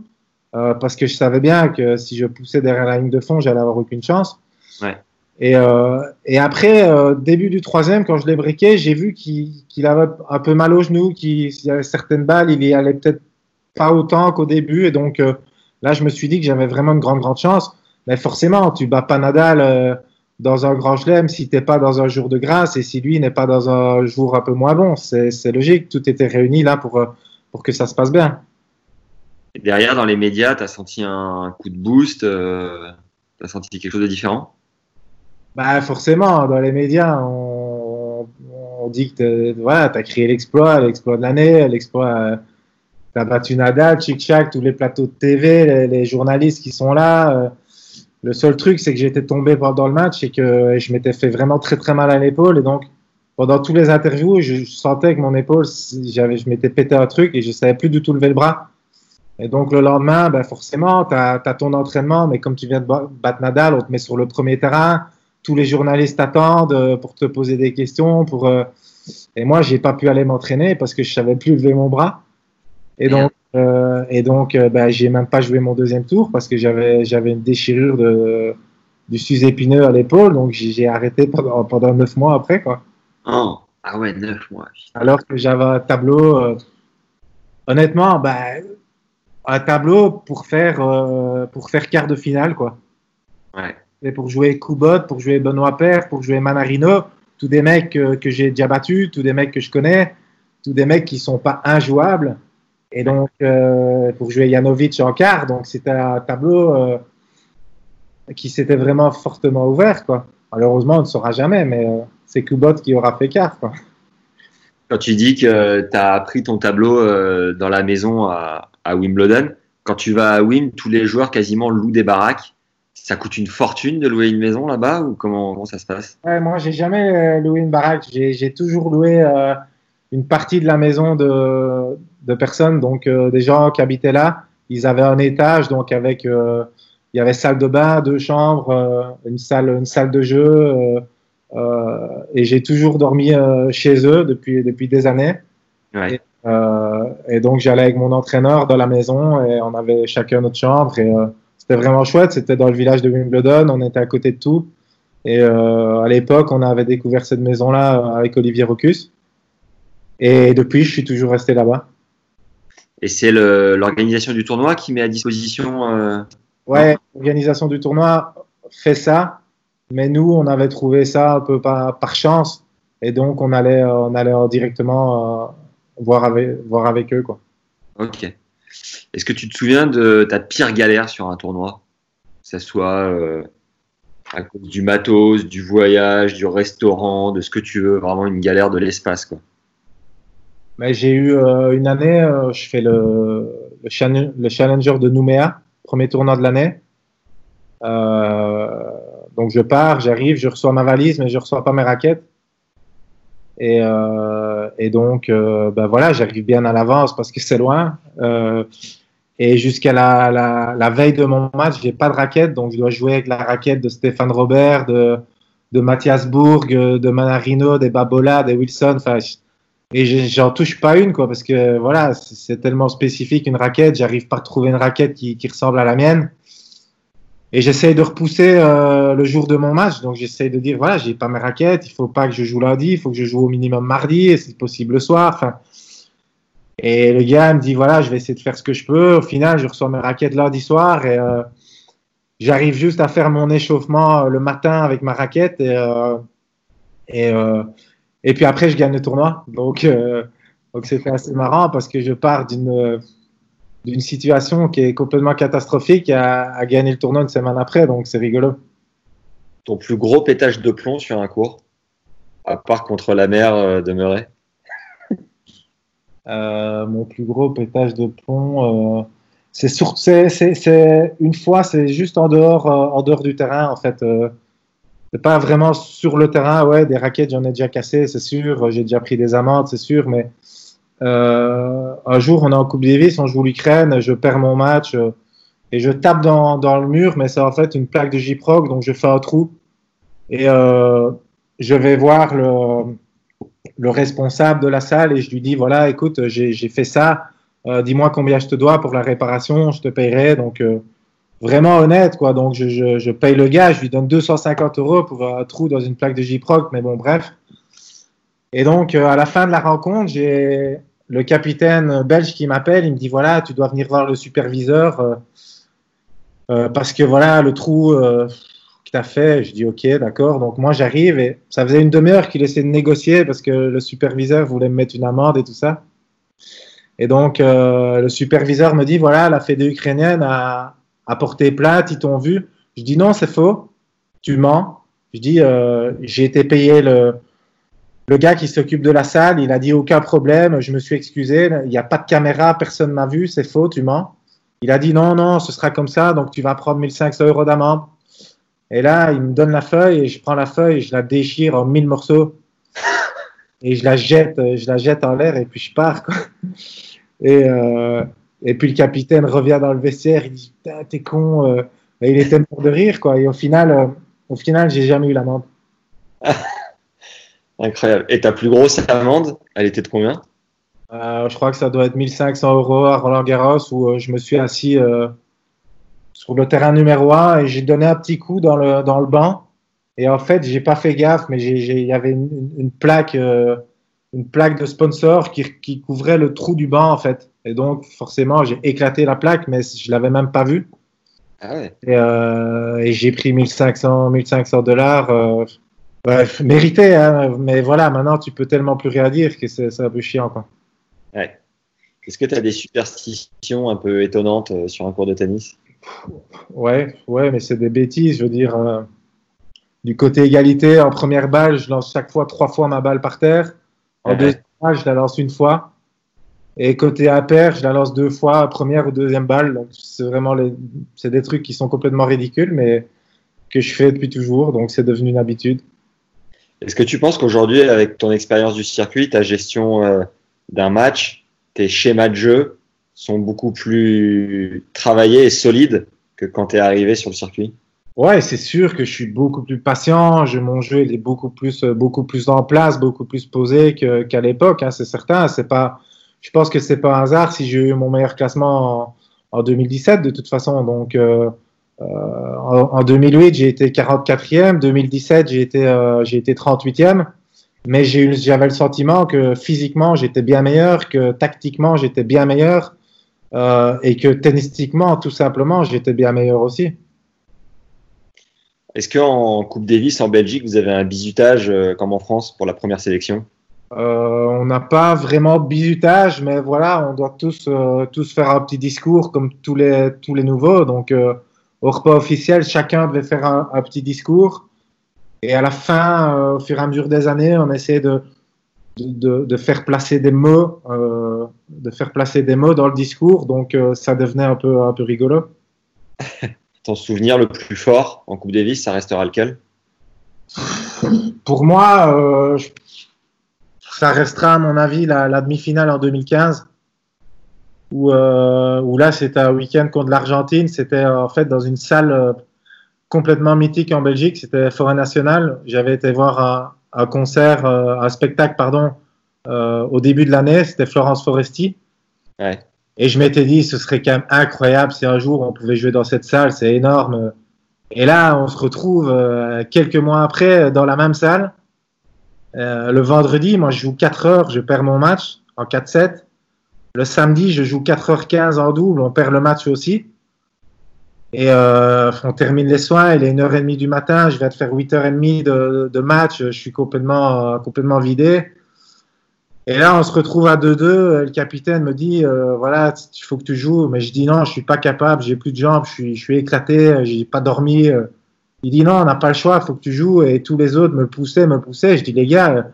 euh, parce que je savais bien que si je poussais derrière la ligne de fond, j'allais avoir aucune chance.
Ouais.
Et, euh, et après, euh, début du troisième, quand je l'ai briqué, j'ai vu qu'il avait un peu mal au genou, qu'il y avait certaines balles, il y allait peut-être pas autant qu'au début. Et donc euh, là, je me suis dit que j'avais vraiment une grande, grande chance. Mais forcément, tu bats pas Nadal euh, dans un grand chelem si t'es pas dans un jour de grâce et si lui n'est pas dans un jour un peu moins bon. C'est logique, tout était réuni là pour, euh, pour que ça se passe bien.
Et derrière, dans les médias, tu as senti un coup de boost euh, Tu as senti quelque chose de différent?
Bah forcément, dans les médias, on, on dit que voilà, tu as créé l'exploit, l'exploit de l'année, l'exploit. tu as battu Nadal, Chic Chac, tous les plateaux de TV, les, les journalistes qui sont là. euh, le seul truc, c'est que j'étais tombé pendant le match et que je m'étais fait vraiment très très mal à l'épaule. Et donc, pendant tous les interviews, je, sentais que mon épaule, j'avais, je m'étais pété un truc et je savais plus du tout lever le bras. Et donc, le lendemain, ben, forcément, tu as, ton entraînement, mais comme tu viens de ba- battre Nadal, on te met sur le premier terrain. Tous les journalistes t'attendent euh, pour te poser des questions. Pour, euh, Et moi, j'ai pas pu aller m'entraîner parce que je savais plus lever mon bras. Et donc, euh, et donc euh, ben, j'ai même pas joué mon deuxième tour parce que j'avais j'avais une déchirure de, du sus-épineux à l'épaule. Donc, j'ai arrêté pendant, pendant neuf mois après. Quoi.
Oh, Ah ouais, neuf mois.
Alors que j'avais un tableau. euh, honnêtement, ben, un tableau pour faire, euh, pour faire quart de finale. Quoi.
Ouais.
Et pour jouer Kubot, pour jouer Benoît Père, pour jouer Manarino, tous des mecs que j'ai déjà battus, tous des mecs que je connais, tous des mecs qui sont pas injouables. Et donc, euh, pour jouer Janovic en quart, donc c'était un tableau euh, qui s'était vraiment fortement ouvert. Quoi. Malheureusement, on ne saura jamais, mais euh, c'est Kubot qui aura fait quart. Quoi.
Quand tu dis que tu as appris ton tableau dans la maison à, à Wimbledon, quand tu vas à Wim, tous les joueurs quasiment louent des baraques. Ça coûte une fortune de louer une maison là-bas ou comment, comment ça se passe?
Ouais, moi, j'ai jamais loué une baraque. J'ai toujours loué une partie de la maison de, de personnes, donc euh, des gens qui habitaient là. Ils avaient un étage, donc avec euh, il y avait salle de bain, deux chambres, euh, une salle, une salle de jeu, et j'ai toujours dormi chez eux depuis depuis des années.
Ouais.
Et, et donc j'allais avec mon entraîneur dans la maison et on avait chacun notre chambre et c'était vraiment chouette. C'était dans le village de Wimbledon, on était à côté de tout. Et à l'époque, on avait découvert cette maison-là avec Olivier Rocus. Et depuis, je suis toujours resté là-bas.
Et c'est l'organisation du tournoi qui met à disposition. euh,
Ouais, l'organisation du tournoi fait ça, mais nous, on avait trouvé ça un peu par, par chance, et donc on allait, on allait directement euh, voir avec, voir avec eux, quoi.
Ok. Est-ce que tu te souviens de ta pire galère sur un tournoi? Que ce soit euh, à cause du matos, du voyage, du restaurant, de ce que tu veux, vraiment une galère de l'espace. quoi.
Mais j'ai eu euh, une année, euh, je fais le, le, challenge- le Challenger de Nouméa, premier tournoi de l'année. Euh, donc je pars, j'arrive, je reçois ma valise, mais je reçois pas mes raquettes. Et, donc, ben voilà, j'arrive bien à l'avance parce que c'est loin. Et jusqu'à la, veille de mon match, j'ai pas de raquette, donc je dois jouer avec la raquette de Stéphane Robert, de, Mathias Bourg, de Manarino, des Babola, des Wilson. Et je- j'en touche pas une, quoi, parce que voilà, c'est tellement spécifique une raquette, j'arrive pas à trouver une raquette qui, ressemble à la mienne. Et j'essaye de repousser euh, le jour de mon match, donc j'essaye de dire voilà, j'ai pas mes raquettes, il faut pas que je joue lundi, il faut que je joue au minimum mardi, et si possible le soir. Et le gars me dit voilà, je vais essayer de faire ce que je peux. Au final, je reçois mes raquettes lundi soir et euh, j'arrive juste à faire mon échauffement euh, le matin avec ma raquette et et puis après je gagne le tournoi. Donc euh, donc c'était assez marrant parce que je pars d'une d'une situation qui est complètement catastrophique à, à gagner le tournoi une semaine après. Donc c'est rigolo.
Ton plus gros pétage de plomb sur un cours, à part contre la mer euh, de Murray?
Euh, mon plus gros pétage de plomb, euh, c'est une fois, c'est juste en dehors, en dehors du terrain en fait. Pas vraiment sur le terrain. Ouais, des raquettes, j'en ai déjà cassé, c'est sûr. J'ai déjà pris des amendes, c'est sûr. Mais euh, un jour, on est en Coupe Davis, on joue l'Ukraine, je perds mon match euh, et je tape dans, le mur, mais c'est en fait une plaque de J-Proc, donc je fais un trou et euh, je vais voir le le responsable de la salle et je lui dis voilà, écoute, j'ai fait ça, dis-moi combien je te dois pour la réparation, je te payerai. Donc, vraiment honnête, quoi. Donc, je, je, paye le gars, je lui donne 250 euros pour un trou dans une plaque de J-Proc, mais bon, bref. Et donc, euh, à la fin de la rencontre, j'ai le capitaine belge qui m'appelle, il me dit voilà, tu dois venir voir le superviseur euh, euh, parce que voilà, le trou. euh, que tu as fait. Je dis ok, d'accord. Donc moi j'arrive et ça faisait une demi-heure qu'il essayait de négocier parce que le superviseur voulait me mettre une amende et tout ça. Et donc le superviseur me dit voilà, la fédé ukrainienne a, a porté plainte, ils t'ont vu. Je dis non, c'est faux, tu mens. Je dis euh, j'ai été payé le le gars qui s'occupe de la salle, il a dit aucun problème, je me suis excusé, il n'y a pas de caméra, personne m'a vu, c'est faux, tu mens. Il a dit non, non, ce sera comme ça, donc tu vas prendre 1500 euros d'amende. Et là, il me donne la feuille et je prends la feuille et je la déchire en mille morceaux. Et je la jette, je la jette en l'air et puis je pars. Quoi. Et, euh, et puis le capitaine revient dans le vestiaire, il dit Putain, t'es con. euh. Et il était mort de rire. Quoi. Et au final, euh, au final j'ai jamais eu l'amende.
Incroyable. Et ta plus grosse amende, elle était de combien?
Euh, je crois que ça doit être 1500 euros à Roland Garros où euh, je me suis assis sur le terrain numéro 1 et j'ai donné un petit coup dans le, dans le banc. Et en fait, j'ai pas fait gaffe, mais il y avait une, une- une plaque, euh, une plaque de sponsor qui, qui couvrait le trou du banc en fait. Et donc, forcément, j'ai éclaté la plaque, mais je l'avais même pas vue.
Ah ouais.
Et, euh, et j'ai pris 1500, 1500 dollars. Euh, bref, mérité, hein, mais voilà, maintenant tu peux tellement plus rien dire que c'est un peu chiant. Quoi.
ouais. Est-ce que tu as des superstitions un peu étonnantes euh, sur un cours de tennis?
Ouais, ouais, mais c'est des bêtises. Je veux dire, euh, du côté égalité, en première balle, je lance chaque fois trois fois ma balle par terre. En
Ouais.
deuxième balle, je la lance une fois. Et côté impair, je la lance deux fois, première ou deuxième balle. C'est vraiment les, c'est des trucs qui sont complètement ridicules, mais que je fais depuis toujours. Donc, c'est devenu une habitude.
Est-ce que tu penses qu'aujourd'hui, avec ton expérience du circuit, ta gestion euh, d'un match, tes schémas de jeu sont beaucoup plus travaillés et solides que quand tu es arrivé sur le circuit?
Ouais, c'est sûr que je suis beaucoup plus patient. Je, mon jeu il est beaucoup plus, euh, beaucoup plus en place, beaucoup plus posé que- qu'à l'époque. Hein, c'est certain. C'est pas. Je pense que c'est pas un hasard si j'ai eu mon meilleur classement en, en 2017 de toute façon. Donc euh, euh, en, en 2008 j'ai été 44e, 2017 j'ai été euh, j'ai été 38e. Mais j'avais le sentiment que physiquement j'étais bien meilleur, que tactiquement j'étais bien meilleur, et que tennistiquement tout simplement j'étais bien meilleur aussi.
Est-ce qu'en Coupe Davis, en Belgique, vous avez un bisutage euh, comme en France pour la première sélection?
Euh, on n'a pas vraiment bisutage, mais voilà, on doit tous, euh, tous faire un petit discours comme tous les, tous les nouveaux. Donc, euh, au repas officiel, chacun devait faire un, un petit discours. Et à la fin, au fur et à mesure des années, on essaie de, de, de, de faire placer des mots, de faire placer des mots dans le discours. Donc, ça devenait un peu, un peu rigolo.
Ton souvenir le plus fort en Coupe Davis, ça restera lequel?
Pour moi, je- ça restera à mon avis la, la demi-finale en 2015, où, euh, où là c'était un week-end contre l'Argentine. C'était en fait dans une salle euh, complètement mythique en Belgique. C'était Forêt Nationale. J'avais été voir un, un concert, euh, un spectacle, pardon, euh, au début de l'année. C'était Florence Foresti.
Ouais.
Et je m'étais dit, ce serait quand même incroyable si un jour on pouvait jouer dans cette salle. C'est énorme. Et là, on se retrouve euh, quelques mois après dans la même salle. Euh, le vendredi, moi, je joue 4 heures, je perds mon match en 4-7. Le samedi, je joue 4h15 en double, on perd le match aussi. Et euh, on termine les soins, il est 1h30 du matin, je vais te faire 8h30 de, match, je suis complètement, complètement vidé. Et là, on se retrouve à 2-2. Le capitaine me dit, euh, voilà, il faut que tu joues. Mais je dis non, je suis pas capable, j'ai plus de jambes, je suis, je suis éclaté, j'ai pas dormi. Il dit non, on n'a pas le choix, faut que tu joues. Et tous les autres me poussaient, me poussaient. Je dis les gars,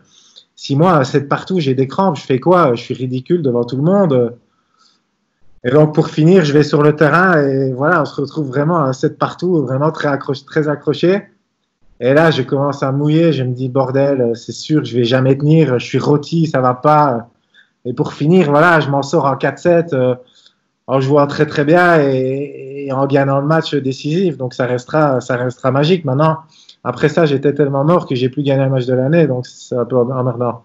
si moi, c'est partout, j'ai des crampes, je fais quoi? Je suis ridicule devant tout le monde. Et donc, pour finir, je vais sur le terrain et voilà, on se retrouve vraiment à 7 partout, vraiment très, accroché, très accroché. Et là, je commence à mouiller, je me dis, bordel, c'est sûr, je vais jamais tenir, je suis rôti, ça va pas. Et pour finir, voilà, je m'en sors en 4-7, euh, en jouant très très bien et, et, en gagnant le match décisif. Donc ça restera, ça restera magique. Maintenant, après ça, j'étais tellement mort que j'ai plus gagné le match de l'année, donc c'est un peu emmerdant.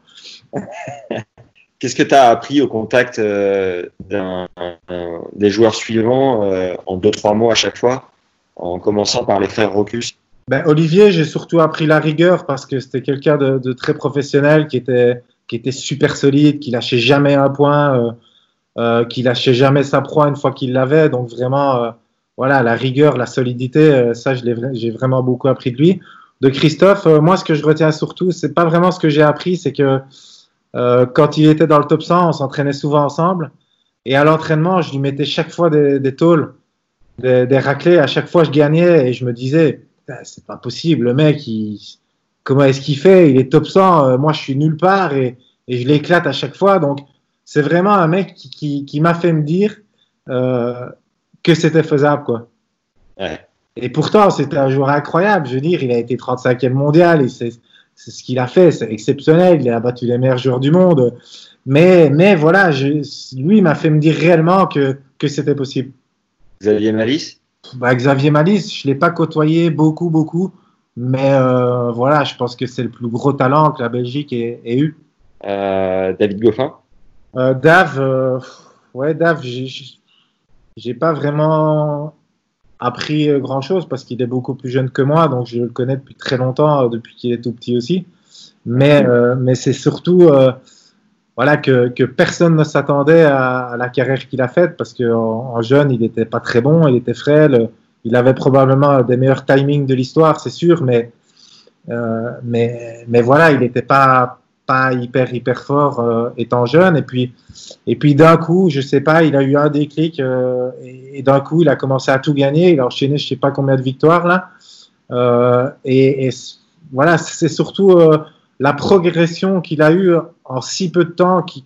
Qu'est-ce que tu as appris au contact euh, des joueurs suivants euh, en 2-3 mois à chaque fois, en commençant par les frères Rocus?
Ben, Olivier, j'ai surtout appris la rigueur parce que c'était quelqu'un de, de, très professionnel qui était, qui était super solide, qui lâchait jamais un point, euh, euh qui lâchait jamais sa proie une fois qu'il l'avait. Donc vraiment, voilà, la rigueur, la solidité, euh, ça, j'ai vraiment beaucoup appris de lui. De Christophe, moi, ce que je retiens surtout, c'est pas vraiment ce que j'ai appris, c'est que euh, quand il était dans le top 100, on s'entraînait souvent ensemble. Et à l'entraînement, je lui mettais chaque fois des, des tôles, des, des, raclés. À chaque fois, je gagnais et je me disais, c'est pas possible, le mec, il, comment est-ce qu'il fait? Il est top 100, euh, moi je suis nulle part et, et je l'éclate à chaque fois. Donc, c'est vraiment un mec qui, qui, qui m'a fait me dire euh, que c'était faisable. Quoi.
Ouais.
Et pourtant, c'était un joueur incroyable. Je veux dire, il a été 35e mondial et c'est c'est ce qu'il a fait, c'est exceptionnel. Il a battu les meilleurs joueurs du monde. Mais, mais voilà, je, lui m'a fait me dire réellement que, que c'était possible.
Xavier Malice
bah, Xavier Malice, je ne l'ai pas côtoyé beaucoup, beaucoup. Mais euh, voilà, je pense que c'est le plus gros talent que la Belgique ait, ait eu.
Euh, David Goffin?
Euh, Dave, ouais, Dave, j'ai pas vraiment appris euh, grand chose parce qu'il est beaucoup plus jeune que moi, donc je le connais depuis très longtemps, euh, depuis qu'il est tout petit aussi. Mais, euh, mais c'est surtout euh, voilà, que, que, personne ne s'attendait à, à, la carrière qu'il a faite parce qu'en en jeune, il n'était pas très bon, il était frêle, il avait probablement des meilleurs timings de l'histoire, c'est sûr, mais, euh, mais, mais voilà, il n'était pas, pas hyper hyper fort euh, étant jeune. Et puis et puis d'un coup je sais pas il a eu un déclic euh, et, d'un coup il a commencé à tout gagner. Il a enchaîné je sais pas combien de victoires là. Euh, et, et, voilà c'est surtout euh, la progression qu'il a eu en si peu de temps qui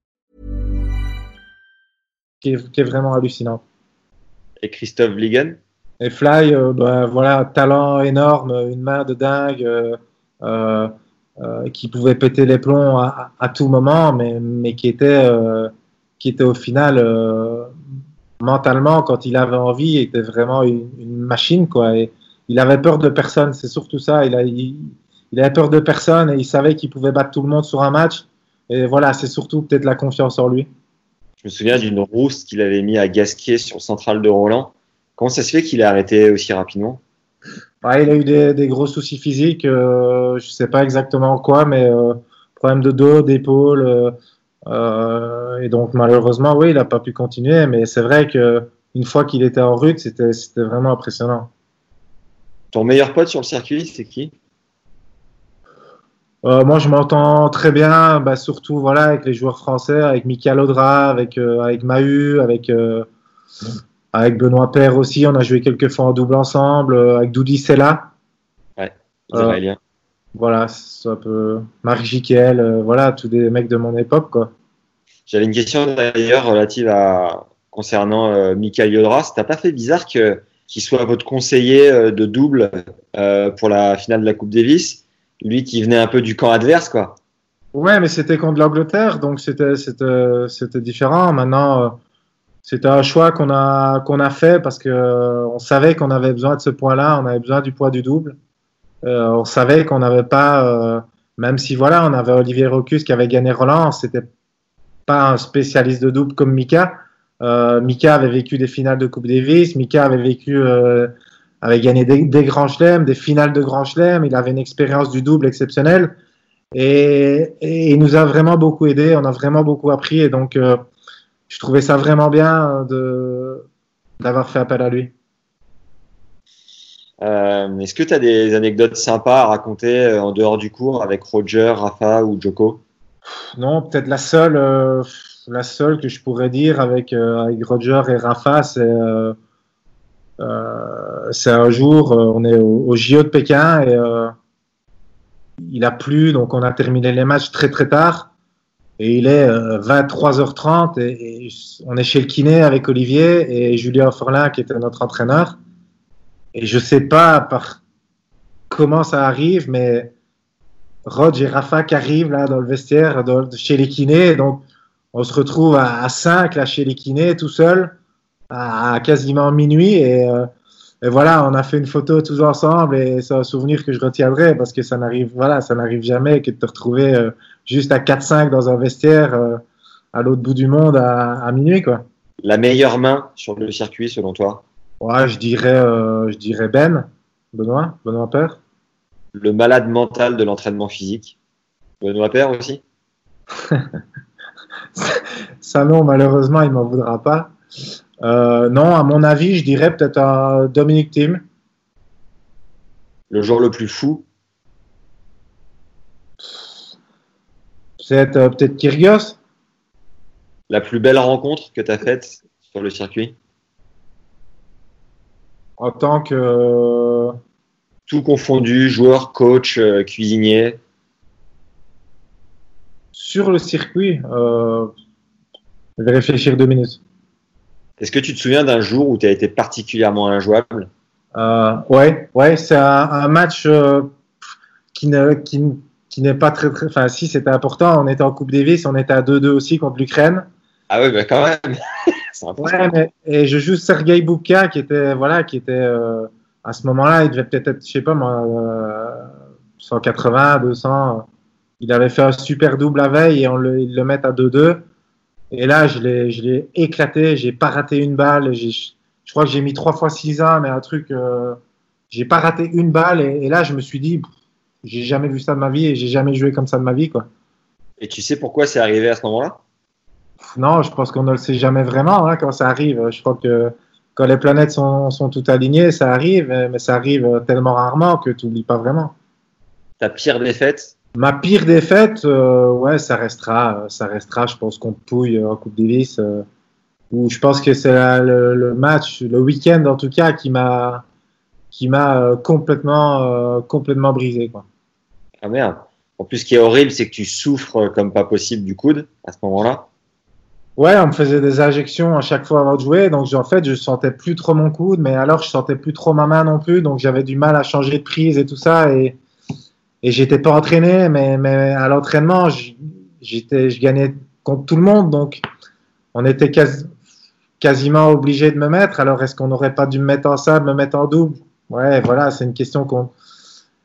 Qui est, qui est, vraiment hallucinant.
Et Christophe Vliegen
Et Fly, euh, bah, voilà, talent énorme, une main de dingue. Euh, euh, euh, qui pouvait péter les plombs à, à, tout moment, mais, mais qui, était, qui était au final mentalement, quand il avait envie, était vraiment une, une, machine. Quoi, et il avait peur de personne, c'est surtout ça. Il, a, il, il, avait peur de personne et il savait qu'il pouvait battre tout le monde sur un match. Et voilà, c'est surtout peut-être la confiance en lui.
Je me souviens d'une rousse qu'il avait mis à Gasquet sur le central de Roland. Comment ça se fait qu'il a arrêté aussi rapidement?
Ouais, il a eu des, des, gros soucis physiques, euh, je sais pas exactement quoi, mais euh, problème de dos, d'épaule, euh, et donc malheureusement, oui, il n'a pas pu continuer, mais c'est vrai que une fois qu'il était en route, c'était c'était vraiment impressionnant.
Ton meilleur pote sur le circuit, c'est qui?
Euh, Moi, je m'entends très bien, bah, surtout voilà avec les joueurs français, avec Michael Audra, avec avec Mahu, avec mmh avec Benoît Père aussi, on a joué quelques fois en double ensemble, euh, avec Doudi Sella.
Ouais, israélien.
Euh, voilà, c'est un peu Marc Jiquel, euh, voilà, tous des mecs de mon époque, quoi.
J'avais une question d'ailleurs relative à concernant euh, Michael Yodra. Ça t'a pas fait bizarre que qu'il soit votre conseiller de double euh, pour la finale de la Coupe Davis, lui qui venait un peu du camp adverse, quoi
Ouais, mais c'était contre l'Angleterre, donc c'était différent. Maintenant, euh, c'était un choix qu'on a qu'on a fait parce que euh, on savait qu'on avait besoin de ce point-là, on avait besoin du poids du double. Euh, on savait qu'on n'avait pas, euh, même si voilà, on avait Olivier Rocus qui avait gagné Roland, c'était pas un spécialiste de double comme Mika. Mika avait vécu des finales de Coupe Davis, Mika avait vécu, avait gagné des, des grands chelems, des finales de grands chelems, il avait une expérience du double exceptionnelle. Et, et, il nous a vraiment beaucoup aidé, on a vraiment beaucoup appris et donc euh, je trouvais ça vraiment bien de d'avoir fait appel à lui.
Euh, Est-ce que tu as des anecdotes sympas à raconter euh, en dehors du cours avec Roger, Rafa ou Joko?
Non, peut-être la seule, euh, la seule que je pourrais dire avec, avec Roger et Rafa, c'est c'est un jour, on est au, au JO de Pékin et il a plu, donc on a terminé les matchs très très tard. Et il est euh, 23h30 et, on est chez le kiné avec Olivier et Julien Forlin qui était notre entraîneur. Et je sais pas par comment ça arrive, mais Rod et Rafa qui arrivent là dans le vestiaire dans, chez les kinés. Donc on se retrouve à, à 5 là chez les kinés tout seul à, à quasiment minuit et euh, et voilà, on a fait une photo tous ensemble et c'est un souvenir que je retiendrai parce que ça n'arrive, voilà, ça n'arrive jamais que de te retrouver euh, juste à 4-5 dans un vestiaire euh, à l'autre bout du monde à, à, minuit, quoi.
La meilleure main sur le circuit, selon toi?
Ouais, je dirais, je dirais Ben, Benoît, Benoît Père.
Le malade mental de l'entraînement physique, Benoît Père aussi?
Ça non, malheureusement, il m'en voudra pas. Euh, non, à mon avis, je dirais peut-être à Dominique Thiem.
Le joueur le plus fou
C'est euh, peut-être Kyrgios.
La plus belle rencontre que tu as faite sur le circuit
En tant que.
Tout confondu, joueur, coach, euh, cuisinier
Sur le circuit, euh, je vais réfléchir deux minutes.
Est-ce que tu te souviens d'un jour où tu as été particulièrement injouable?
Euh, Ouais, ouais, c'est un, un, match euh, qui ne, qui, qui n'est pas très, très. Enfin, si c'était important, on était en Coupe Davis, on était à 2-2 aussi contre l'Ukraine.
Ah oui, bah quand même.
ouais, mais, et je joue Sergei Bubka qui était, voilà, qui était euh, à ce moment-là, il devait peut-être être, je sais pas moi, 180, 200. Il avait fait un super double la veille et on le, ils le mettent à 2-2. Et là, je l'ai, je l'ai éclaté. J'ai pas raté une balle. Je crois que j'ai mis trois fois 6 ans, mais un truc, euh, j'ai pas raté une balle. Et, et, là, je me suis dit, j'ai jamais vu ça de ma vie et j'ai jamais joué comme ça de ma vie, quoi.
Et tu sais pourquoi c'est arrivé à ce moment-là?
Non, je pense qu'on ne le sait jamais vraiment hein, quand ça arrive. Je crois que quand les planètes sont, sont toutes alignées, ça arrive, mais ça arrive tellement rarement que tu n'oublies pas vraiment.
Ta pire défaite?
Ma pire défaite, euh, ouais, ça restera, ça restera, je pense, contre Pouille en Coupe Davis. Euh, où je pense que c'est le, le, match, le week-end en tout cas, qui m'a, qui m'a euh, complètement, complètement brisé, quoi.
Ah merde. En plus, ce qui est horrible, c'est que tu souffres comme pas possible du coude à ce moment-là.
Ouais, on me faisait des injections à chaque fois avant de jouer, donc en fait, je sentais plus trop mon coude, mais alors je sentais plus trop ma main non plus, donc j'avais du mal à changer de prise et tout ça, et et j'étais pas entraîné, mais, mais à l'entraînement, j'étais, je gagnais contre tout le monde, donc on était quasi, quasiment obligé de me mettre. Alors est-ce qu'on n'aurait pas dû me mettre en sable, me mettre en double? Ouais, voilà, c'est une question qu'on.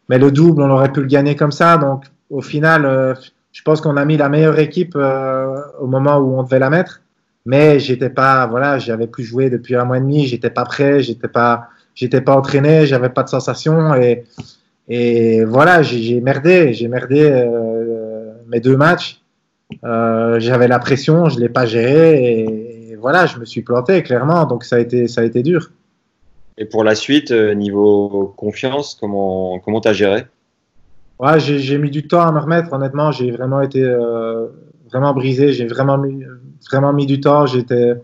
Mais le double, on aurait pu le gagner comme ça, donc au final, euh, je pense qu'on a mis la meilleure équipe euh, au moment où on devait la mettre, mais j'étais pas, voilà, j'avais plus joué depuis un mois et demi, j'étais pas prêt, j'étais pas, j'étais pas entraîné, j'avais pas de sensation et et voilà, j'ai merdé, j'ai merdé euh, mes deux matchs. Euh, J'avais la pression, je l'ai pas géré et, et, voilà, je me suis planté clairement. Donc ça a été, ça a été dur.
Et pour la suite, euh, niveau confiance, comment comment t'as géré?
Ouais, j'ai mis du temps à me remettre. Honnêtement, j'ai vraiment été euh, vraiment brisé. J'ai vraiment mis vraiment mis du temps. J'étais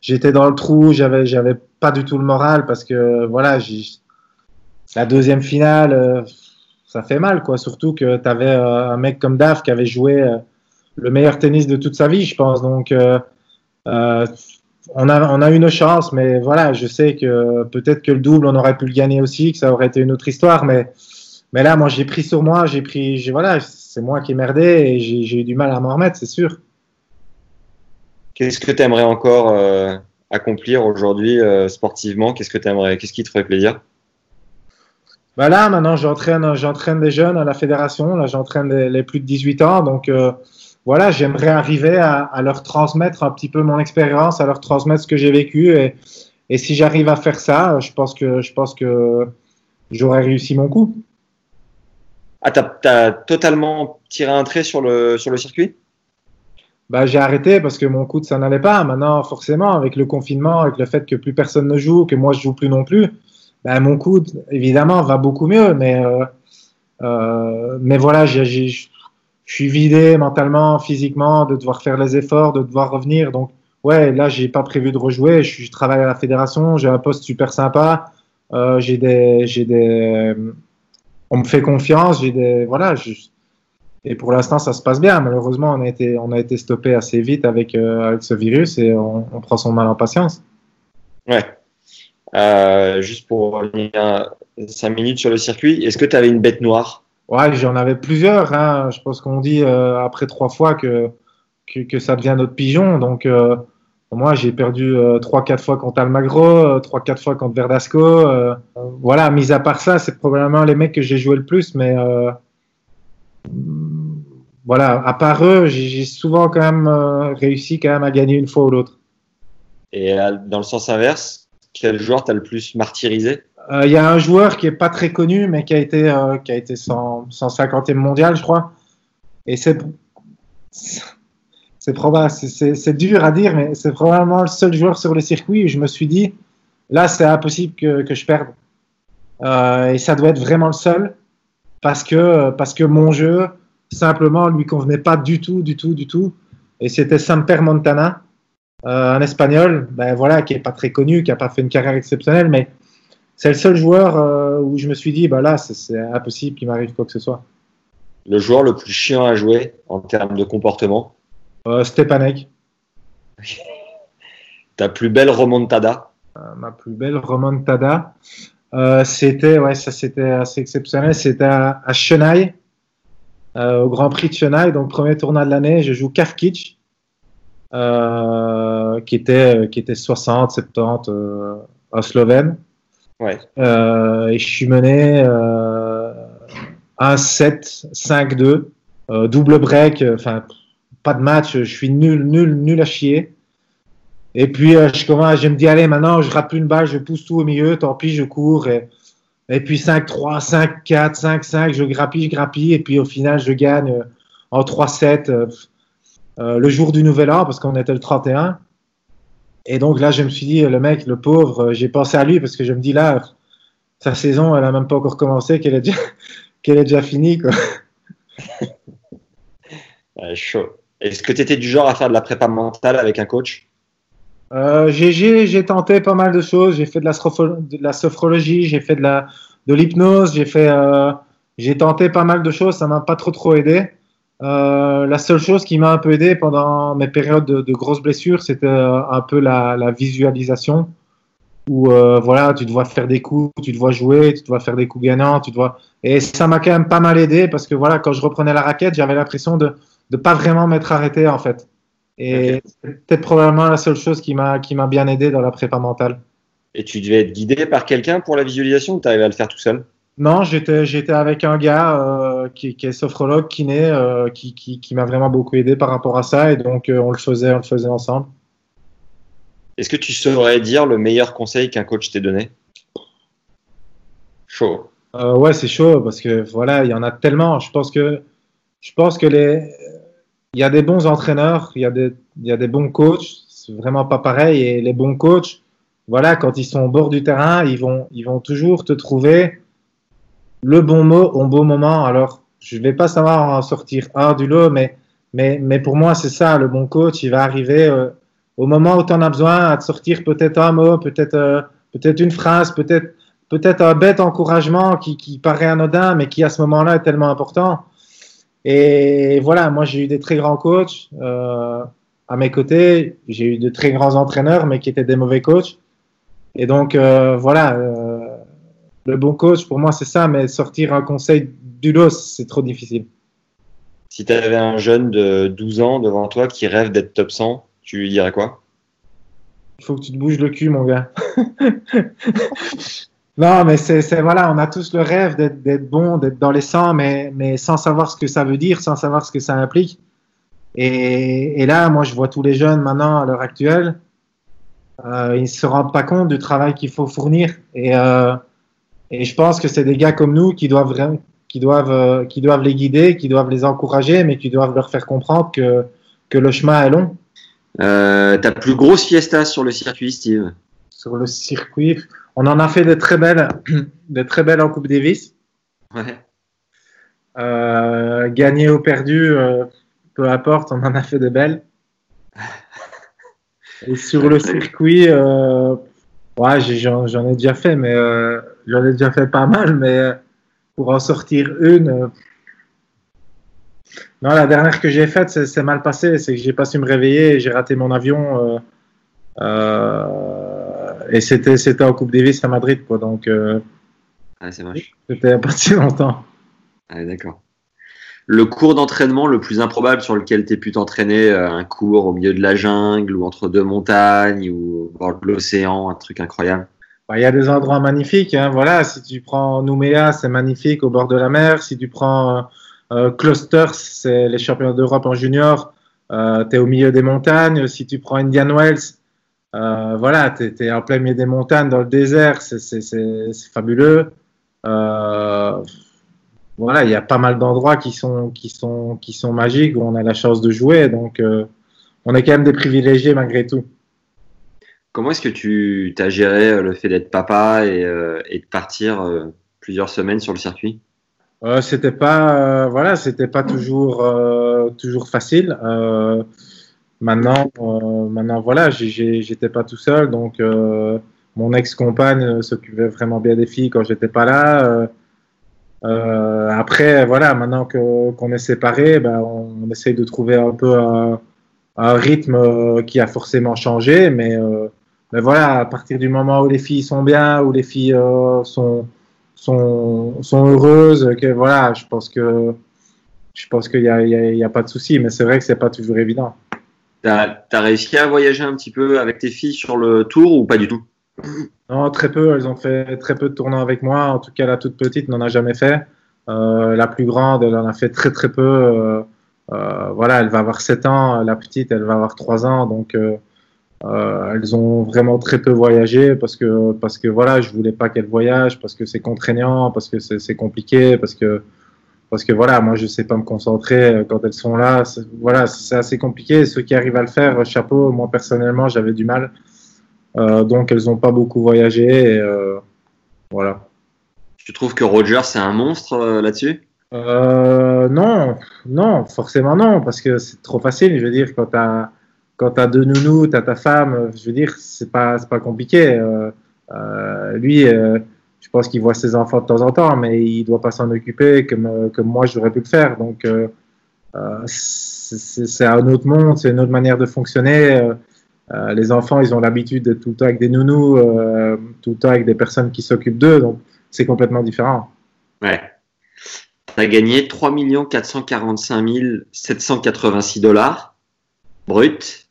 j'étais dans le trou. J'avais j'avais pas du tout le moral parce que voilà, j'ai la deuxième finale, euh, ça fait mal, quoi. Surtout que tu avais euh, un mec comme Daf qui avait joué euh, le meilleur tennis de toute sa vie, je pense. Donc, on, a, on a une chance, mais voilà, je sais que peut-être que le double, on aurait pu le gagner aussi, que ça aurait été une autre histoire, mais, Mais là, moi, j'ai pris sur moi, j'ai pris, voilà, c'est moi qui ai merdé et j'ai, eu du mal à m'en remettre, c'est sûr.
Qu'est-ce que tu aimerais encore accomplir aujourd'hui sportivement? Qu'est-ce que tu aimerais Qu'est-ce qui te ferait plaisir?
Bah là, maintenant, j'entraîne, j'entraîne des jeunes à la fédération. Là, j'entraîne les, plus de 18 ans. Donc, euh, voilà, j'aimerais arriver à, à leur transmettre un petit peu mon expérience, à leur transmettre ce que j'ai vécu. Et, et si j'arrive à faire ça, je pense que, je pense que j'aurais réussi mon coup.
Ah, t'as as totalement tiré un trait sur le, sur le circuit?
Bah, j'ai arrêté parce que mon coude, ça n'allait pas. Maintenant, forcément, avec le confinement, avec le fait que plus personne ne joue, que moi je joue plus non plus, bah, mon coude, évidemment, va beaucoup mieux. Mais, euh, euh, mais voilà, je suis vidé mentalement, physiquement, de devoir faire les efforts, de devoir revenir. Donc, ouais, là, j'ai pas prévu de rejouer. Je, travaille à la fédération, j'ai un poste super sympa. Euh, j'ai des, j'ai des, on me fait confiance. J'ai des, voilà, je, et pour l'instant, ça se passe bien. Malheureusement, on a été, on a été stoppé assez vite avec, euh, avec ce virus et on, on, prend son mal en patience.
Ouais. Euh, juste pour revenir 5 minutes sur le circuit, est-ce que tu avais une bête noire?
Ouais, j'en avais plusieurs. Hein. Je pense qu'on dit euh, après trois fois que, que, que, ça devient notre pigeon. Donc, euh, moi, j'ai perdu trois, quatre fois contre Almagro, trois, quatre fois contre Verdasco. voilà, mis à part ça, c'est probablement les mecs que j'ai joué le plus, mais voilà, à part eux, j'ai souvent quand même réussi quand même à gagner une fois ou l'autre.
Et dans le sens inverse, quel joueur t'as le plus martyrisé
Il euh, y a un joueur qui est pas très connu, mais qui a été euh, qui a été 100, 150e mondial, je crois. Et c'est c'est probable, c'est dur à dire, mais c'est probablement le seul joueur sur le circuit où je me suis dit, là, c'est impossible que, que je perde. et ça doit être vraiment le seul parce que, parce que mon jeu, simplement, lui convenait pas du tout, du tout, du tout. Et c'était Samper Montana, euh, un espagnol, ben voilà, qui est pas très connu, qui a pas fait une carrière exceptionnelle, mais c'est le seul joueur euh, où je me suis dit, bah là, c'est impossible qu'il m'arrive quoi que ce soit.
Le joueur le plus chiant à jouer en termes de comportement?
Euh, Stepanek.
Ta plus belle remontada?
Euh, Ma plus belle remontada euh, c'était ouais ça c'était assez exceptionnel c'était à, à Chennai euh, au Grand Prix de Chennai donc premier tournoi de l'année je joue Kafkic euh, qui était qui était 60 70 euh, en slovène
ouais.
Euh, et je suis mené 1-7 5-2 double break enfin pas de match je suis nul nul nul à chier et puis, euh, je commence, je me dis, allez, maintenant, je rate plus une balle, je pousse tout au milieu, tant pis, je cours. Et, et puis 5-3, 5-4, 5-5, je grappille, je grappille. Et puis, au final, je gagne euh, en 3-7 euh, euh, le jour du Nouvel An, parce qu'on était le 31. Et donc, là, je me suis dit, le mec, le pauvre, j'ai pensé à lui, parce que je me dis, là, sa saison, elle a même pas encore commencé, qu'elle est déjà, qu'elle est déjà finie, quoi.
Ouais, chaud. Est-ce que tu étais du genre à faire de la prépa mentale avec un coach?
Euh, j'ai tenté pas mal de choses. J'ai fait de la, de la sophrologie, j'ai fait de l'hypnose, j'ai fait euh, j'ai tenté pas mal de choses. Ça m'a pas trop trop aidé. Euh, la seule chose qui m'a un peu aidé pendant mes périodes de, de grosses blessures, c'était un peu la, la visualisation. Où euh, voilà, tu dois faire des coups, tu dois jouer, tu dois faire des coups gagnants, tu dois. Et ça m'a quand même pas mal aidé parce que voilà, quand je reprenais la raquette, j'avais l'impression de de pas vraiment m'être arrêté en fait. Et okay. c'est peut-être probablement la seule chose qui m'a qui m'a bien aidé dans la prépa mentale.
Et tu devais être guidé par quelqu'un pour la visualisation ou tu arrivais à le faire tout seul?
Non, j'étais j'étais avec un gars euh, qui, qui, est sophrologue, kiné, euh, qui, qui, qui m'a vraiment beaucoup aidé par rapport à ça et donc euh, on le faisait on le faisait ensemble.
Est-ce que tu saurais dire le meilleur conseil qu'un coach t'ait donné? Chaud.
Euh, ouais, c'est chaud parce que voilà, il y en a tellement. Je pense que je pense que les il y a des bons entraîneurs, il y a des, il y a des bons coachs, c'est vraiment pas pareil. Et les bons coachs, voilà, quand ils sont au bord du terrain, ils vont, ils vont toujours te trouver le bon mot au bon moment. Alors, je vais pas savoir en sortir un du lot, mais, mais, mais pour moi, c'est ça, le bon coach, il va arriver euh, au moment où tu en as besoin à te sortir peut-être un mot, peut-être, euh, peut-être une phrase, peut-être, peut-être un bête encouragement qui, paraît anodin, mais qui à ce moment-là est tellement important. Et voilà, moi j'ai eu des très grands coachs euh, à mes côtés, j'ai eu de très grands entraîneurs, mais qui étaient des mauvais coachs. Et donc voilà, le bon coach, pour moi, c'est ça, mais sortir un conseil du dos, c'est trop difficile.
Si tu avais un jeune de 12 ans devant toi qui rêve d'être top 100, tu lui dirais quoi?
Il faut que tu te bouges le cul, mon gars. non, mais c'est voilà, on a tous le rêve d'être bon, d'être dans les 100, mais, mais sans savoir ce que ça veut dire, sans savoir ce que ça implique. Et, et là, moi, je vois tous les jeunes maintenant, à l'heure actuelle, euh, ils ne se rendent pas compte du travail qu'il faut fournir. Et, euh, et je pense que c'est des gars comme nous qui doivent qui doivent, euh, qui doivent les guider, qui doivent les encourager, mais qui doivent leur faire comprendre que, que le chemin est long.
Euh, ta plus grosse fiesta sur le circuit, Steve?
Sur le circuit, on en a fait de très belles, de très belles en Coupe Davis.
Ouais.
Euh, gagné ou perdu, euh, peu importe, on en a fait de belles. Et sur le circuit, ouais, j'en ai déjà fait, mais j'en ai déjà fait pas mal, mais euh, pour en sortir une. euh, Non, la dernière que j'ai faite, c'est mal passé. C'est que j'ai pas su me réveiller et j'ai raté mon avion. euh, euh, et c'était c'était en Coupe Davis à Madrid, quoi. Donc, euh,
Ah, c'est moche.
c'était pas si longtemps.
Ah, d'accord. Le cours d'entraînement le plus improbable sur lequel tu pu t'entraîner, un cours au milieu de la jungle ou entre deux montagnes ou au bord de l'océan, un truc incroyable?
Bah, Il y a des endroits magnifiques. Hein. Voilà, si tu prends Nouméa, c'est magnifique au bord de la mer. Si tu prends euh, euh, Clusters, c'est les championnats d'Europe en junior, euh, tu es au milieu des montagnes. Si tu prends Indian Wells, euh, voilà, tu es, en plein milieu des montagnes, dans le désert, c'est- fabuleux. Euh, voilà, il y a pas mal d'endroits qui sont, qui, sont, qui sont magiques où on a la chance de jouer. Donc, euh, on est quand même des privilégiés malgré tout.
Comment est-ce que tu as géré euh, le fait d'être papa et, euh, de partir euh, plusieurs semaines sur le circuit?
Euh, c'était pas voilà c'était pas toujours toujours facile. Maintenant maintenant voilà j'étais pas tout seul donc mon ex-compagne s'occupait vraiment bien des filles quand j'étais pas là. Après voilà maintenant qu'on est séparés ben, on, on essaye de trouver un peu un, rythme qui a forcément changé mais mais voilà à partir du moment où les filles sont bien où les filles euh, sont sont, sont heureuses, que voilà, je pense que je pense qu'il y a, il y a- a pas de souci, mais c'est vrai que c'est pas toujours évident.
Tu as, réussi à voyager un petit peu avec tes filles sur le tour ou pas du tout?
Non, très peu. Elles ont fait très peu de tournois avec moi. En tout cas, la toute petite n'en a jamais fait. Euh, la plus grande, elle en a fait très très peu. Euh, voilà, elle va avoir 7 ans. La petite, elle va avoir 3 ans. Donc, euh, euh, elles ont vraiment très peu voyagé parce que parce que voilà, je voulais pas qu'elles voyagent parce que c'est contraignant, parce que c'est compliqué, parce que parce que voilà, moi je sais pas me concentrer quand elles sont là. C'est- Voilà, c'est assez compliqué. Ceux qui arrivent à le faire, chapeau. Moi personnellement, j'avais du mal. Euh, donc elles n'ont pas beaucoup voyagé. Et, euh, voilà.
Tu trouves que Roger, c'est un monstre euh, là-dessus?
Euh, non, non, forcément non, parce que c'est trop facile. Je veux dire, quand tu as, quand t'as deux nounous, tu as ta femme, euh, je veux dire, c'est pas, pas compliqué. Euh, euh, lui, je pense qu'il voit ses enfants de temps en temps, mais il doit pas s'en occuper comme, comme moi j'aurais pu le faire. Donc, c'est un autre monde, c'est une autre manière de fonctionner. Les enfants, ils ont l'habitude d'être tout le temps avec des nounous, tout le temps avec des personnes qui s'occupent d'eux, donc c'est complètement différent.
Ouais. Tu as gagné 3 445 786 dollars brut.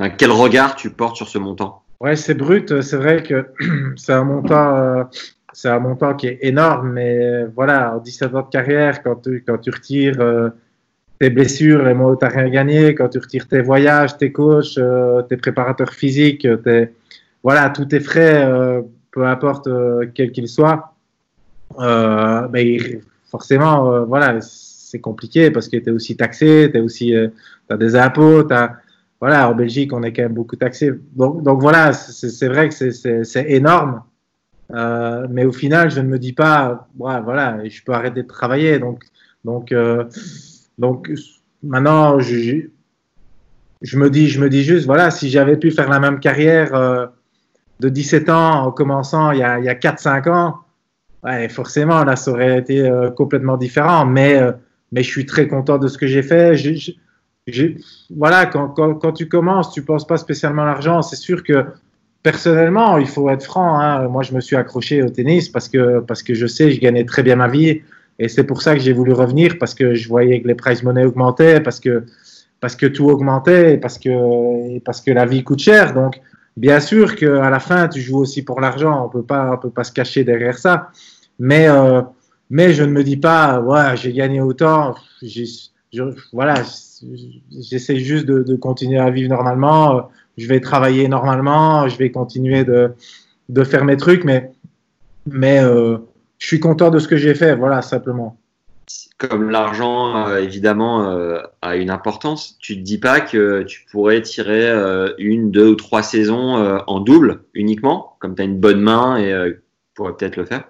Enfin, quel regard tu portes sur ce montant?
Ouais, c'est brut. C'est vrai que c'est un montant, euh, c'est un montant qui est énorme, mais voilà, en 17 ans de carrière, quand tu, quand tu retires euh, tes blessures et moi, tu n'as rien gagné, quand tu retires tes voyages, tes coachs, euh, tes préparateurs physiques, tes, voilà, tous tes frais, euh, peu importe euh, quels qu'ils soient, euh, mais forcément, euh, voilà, c'est compliqué parce que tu es aussi taxé, tu aussi, euh, as des impôts, tu as voilà, en Belgique, on est quand même beaucoup taxé. Donc, donc voilà, c'est vrai que c'est- énorme. Euh, mais au final, je ne me dis pas, voilà, je peux arrêter de travailler. Donc, donc, euh, donc maintenant, je, je, me dis, je me dis juste, voilà, si j'avais pu faire la même carrière euh, de 17 ans en commençant il y a, il y a 4-5 ans, ouais, forcément, là, ça aurait été euh, complètement différent. Mais, euh, mais je suis très content de ce que j'ai fait. Je- je- voilà, quand, quand, quand tu commences, tu penses pas spécialement à l'argent. C'est sûr que personnellement, il faut être franc. Hein. Moi, je me suis accroché au tennis parce que, parce que je sais, je gagnais très bien ma vie. Et c'est pour ça que j'ai voulu revenir parce que je voyais que les prize money augmentaient, parce que, parce que tout augmentait, parce que, parce que la vie coûte cher. Donc, bien sûr qu'à la fin, tu joues aussi pour l'argent. On peut pas, on peut pas se cacher derrière ça. Mais, euh, mais je ne me dis pas, ouais, j'ai gagné autant. Voilà, j'essaie juste de, de, continuer à vivre normalement. Je vais travailler normalement. Je vais continuer de, de faire mes trucs, mais, mais euh, je suis content de ce que j'ai fait. Voilà, simplement.
Comme l'argent, euh, évidemment, euh, a une importance, tu te dis pas que tu pourrais tirer une, deux ou trois saisons en double uniquement, comme tu as une bonne main et pourrais peut-être le faire?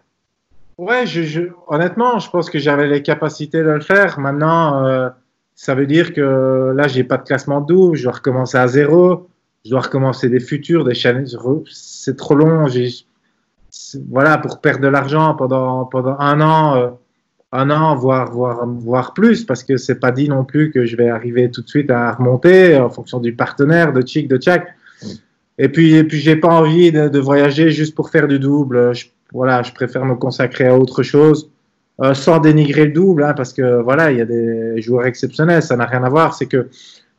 Ouais, je, je, honnêtement, je pense que j'avais les capacités de le faire. Maintenant, ça veut dire que là, j'ai pas de classement double, je dois recommencer à zéro, je dois recommencer des futurs, des challenges. C'est trop long. Voilà, pour perdre de l'argent pendant, pendant un an, euh, un an, voire, voire, voire plus, parce que c'est pas dit non plus que je vais arriver tout de suite à remonter en fonction du partenaire, de Chic, de Tchak. Et puis, et puis j'ai pas envie de, de, voyager juste pour faire du double. Je, voilà, je préfère me consacrer à autre chose, euh, sans dénigrer le double, hein, parce que voilà, il y a des joueurs exceptionnels, ça n'a rien à voir. C'est que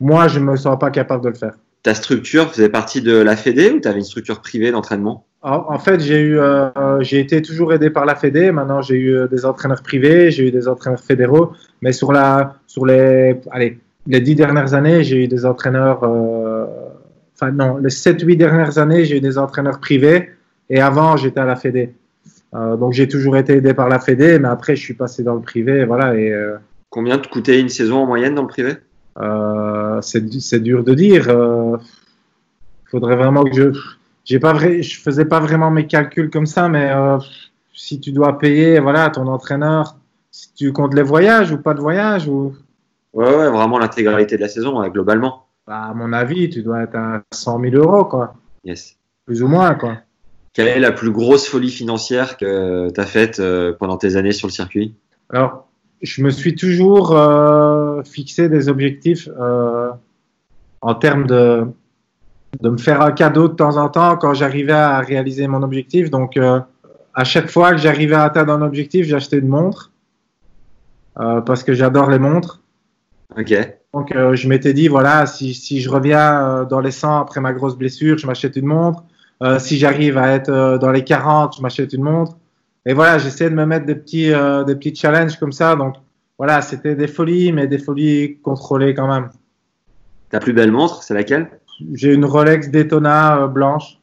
moi, je me sens pas capable de le faire.
Ta structure faisait partie de la Fédé ou tu avais une structure privée d'entraînement?
En, en, fait, j'ai eu, euh, j'ai été toujours aidé par la Fédé. Maintenant, j'ai eu des entraîneurs privés, j'ai eu des entraîneurs fédéraux, mais sur la, sur les, allez, les dix dernières années, j'ai eu des entraîneurs. Euh, enfin non, les sept, huit dernières années, j'ai eu des entraîneurs privés, et avant, j'étais à la Fédé. Euh, donc j'ai toujours été aidé par la Fédé, mais après je suis passé dans le privé, voilà. Et euh,
combien te coûtait une saison en moyenne dans le privé?
Euh, C'est dur de dire. Il faudrait vraiment que je, j'ai pas vrai, je faisais pas vraiment mes calculs comme ça, mais si tu dois payer, voilà, ton entraîneur, si tu comptes les voyages ou pas de voyages ou.
Ouais, ouais, vraiment l'intégralité de la saison, ouais, globalement.
Bah, à mon avis, tu dois être à 100 000 euros, quoi.
Yes.
Plus ou moins, quoi.
Quelle est la plus grosse folie financière que tu as faite euh, pendant tes années sur le circuit?
Alors, je me suis toujours euh, fixé des objectifs euh, en termes de, de me faire un cadeau de temps en temps quand j'arrivais à réaliser mon objectif. Donc, euh, à chaque fois que j'arrivais à atteindre un objectif, j'achetais une montre parce que j'adore les montres.
Ok.
Donc, je m'étais dit, voilà, si, si je reviens dans les 100 après ma grosse blessure, je m'achète une montre. Euh, si j'arrive à être euh, dans les 40, je m'achète une montre. Et voilà, j'essaie de me mettre des petits, euh, des petits challenges comme ça. Donc voilà, c'était des folies, mais des folies contrôlées quand même.
Ta plus belle montre, c'est laquelle?
J'ai une Rolex Daytona blanche.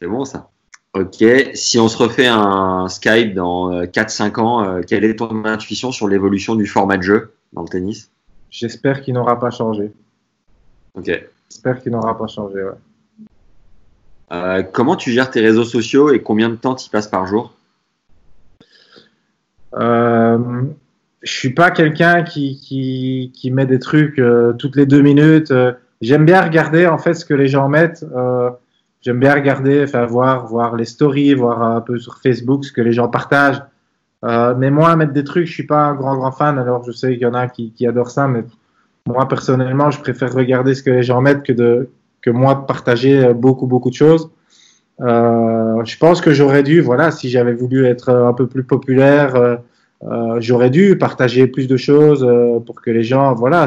C'est bon ça. Ok, si on se refait un Skype dans 4-5 ans, quelle est ton intuition sur l'évolution du format de jeu dans le tennis?
J'espère qu'il n'aura pas changé.
Ok.
J'espère qu'il n'aura pas changé, ouais.
Euh, comment tu gères tes réseaux sociaux et combien de temps tu passes par jour?
Euh, Je suis pas quelqu'un qui, met des trucs euh, toutes les deux minutes. J'aime bien regarder en fait ce que les gens mettent. Euh, J'aime bien regarder, enfin voir, voir les stories, voir un peu sur Facebook ce que les gens partagent. Euh, mais moi, mettre des trucs, je suis pas un grand grand fan. Alors je sais qu'il y en a qui, qui adorent ça, mais moi personnellement, je préfère regarder ce que les gens mettent que de que moi de partager beaucoup beaucoup de choses. Euh, je pense que j'aurais dû, voilà, si j'avais voulu être un peu plus populaire, euh, euh, j'aurais dû partager plus de choses euh, pour que les gens, voilà,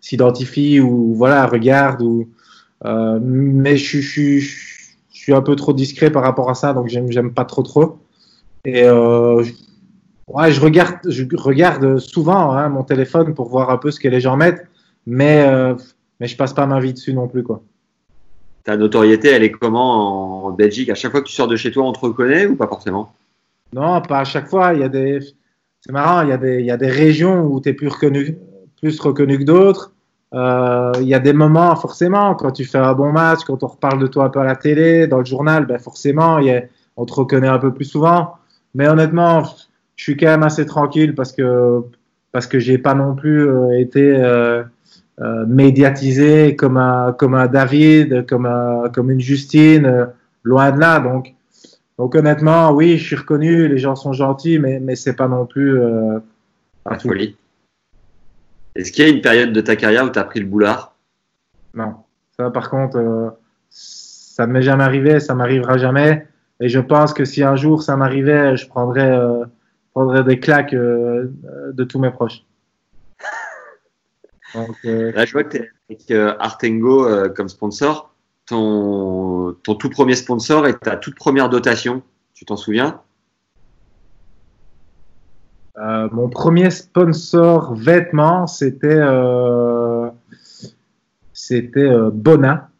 s'identifient ou voilà regardent. Ou, euh, mais je, je, je, je, suis un peu trop discret par rapport à ça, donc j'aime pas trop trop. Et euh, ouais, je regarde, je regarde souvent hein, mon téléphone pour voir un peu ce que les gens mettent, mais euh, mais je passe pas ma vie dessus non plus quoi.
Ta notoriété, elle est comment en Belgique? À chaque fois que tu sors de chez toi, on te reconnaît ou pas forcément?
Non, pas à chaque fois. Il y a des, c'est marrant. Il y a des, il y a des régions où tu es plus reconnu, plus reconnu que d'autres. Euh, il y a des moments, forcément, quand tu fais un bon match, quand on reparle de toi un peu à la télé, dans le journal, ben forcément, il y a, on te reconnaît un peu plus souvent. Mais honnêtement, je suis quand même assez tranquille parce que parce que j'ai pas non plus euh, été euh, euh, médiatisé comme un comme un David, comme un, comme une Justine, euh, loin de là. Donc donc honnêtement, oui, je suis reconnu, les gens sont gentils, mais mais c'est pas non plus euh,
la folie. Est-ce qu'il y a une période de ta carrière où tu as pris le boulard?
Non, ça par contre, euh, ça ne m'est jamais arrivé, ça m'arrivera jamais. Et je pense que si un jour ça m'arrivait, je prendrais, euh, prendrais des claques euh, de tous mes proches.
Donc, euh, Là, je vois que tu es avec euh, Artengo euh, comme sponsor. Ton, ton tout premier sponsor et ta toute première dotation, tu t'en souviens?
Euh, Mon premier sponsor vêtements, c'était c'était Bona.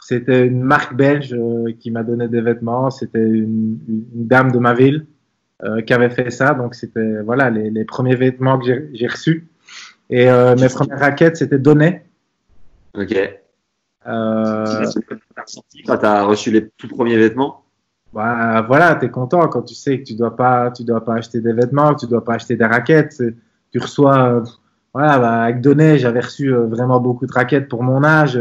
C'était une marque belge qui m'a donné des vêtements. C'était une, une, dame de ma ville qui avait fait ça. Donc, c'était voilà les, les premiers vêtements que j'ai reçus. Et euh, mes premières raquettes, c'était donné.
Ok. Euh... Quand tu as reçu les tout premiers vêtements
bah, Voilà, tu es content quand tu sais que tu dois pas, tu dois pas acheter des vêtements, que tu dois pas acheter des raquettes. Tu reçois, euh, voilà, bah, avec donné, j'avais reçu euh, vraiment beaucoup de raquettes pour mon âge.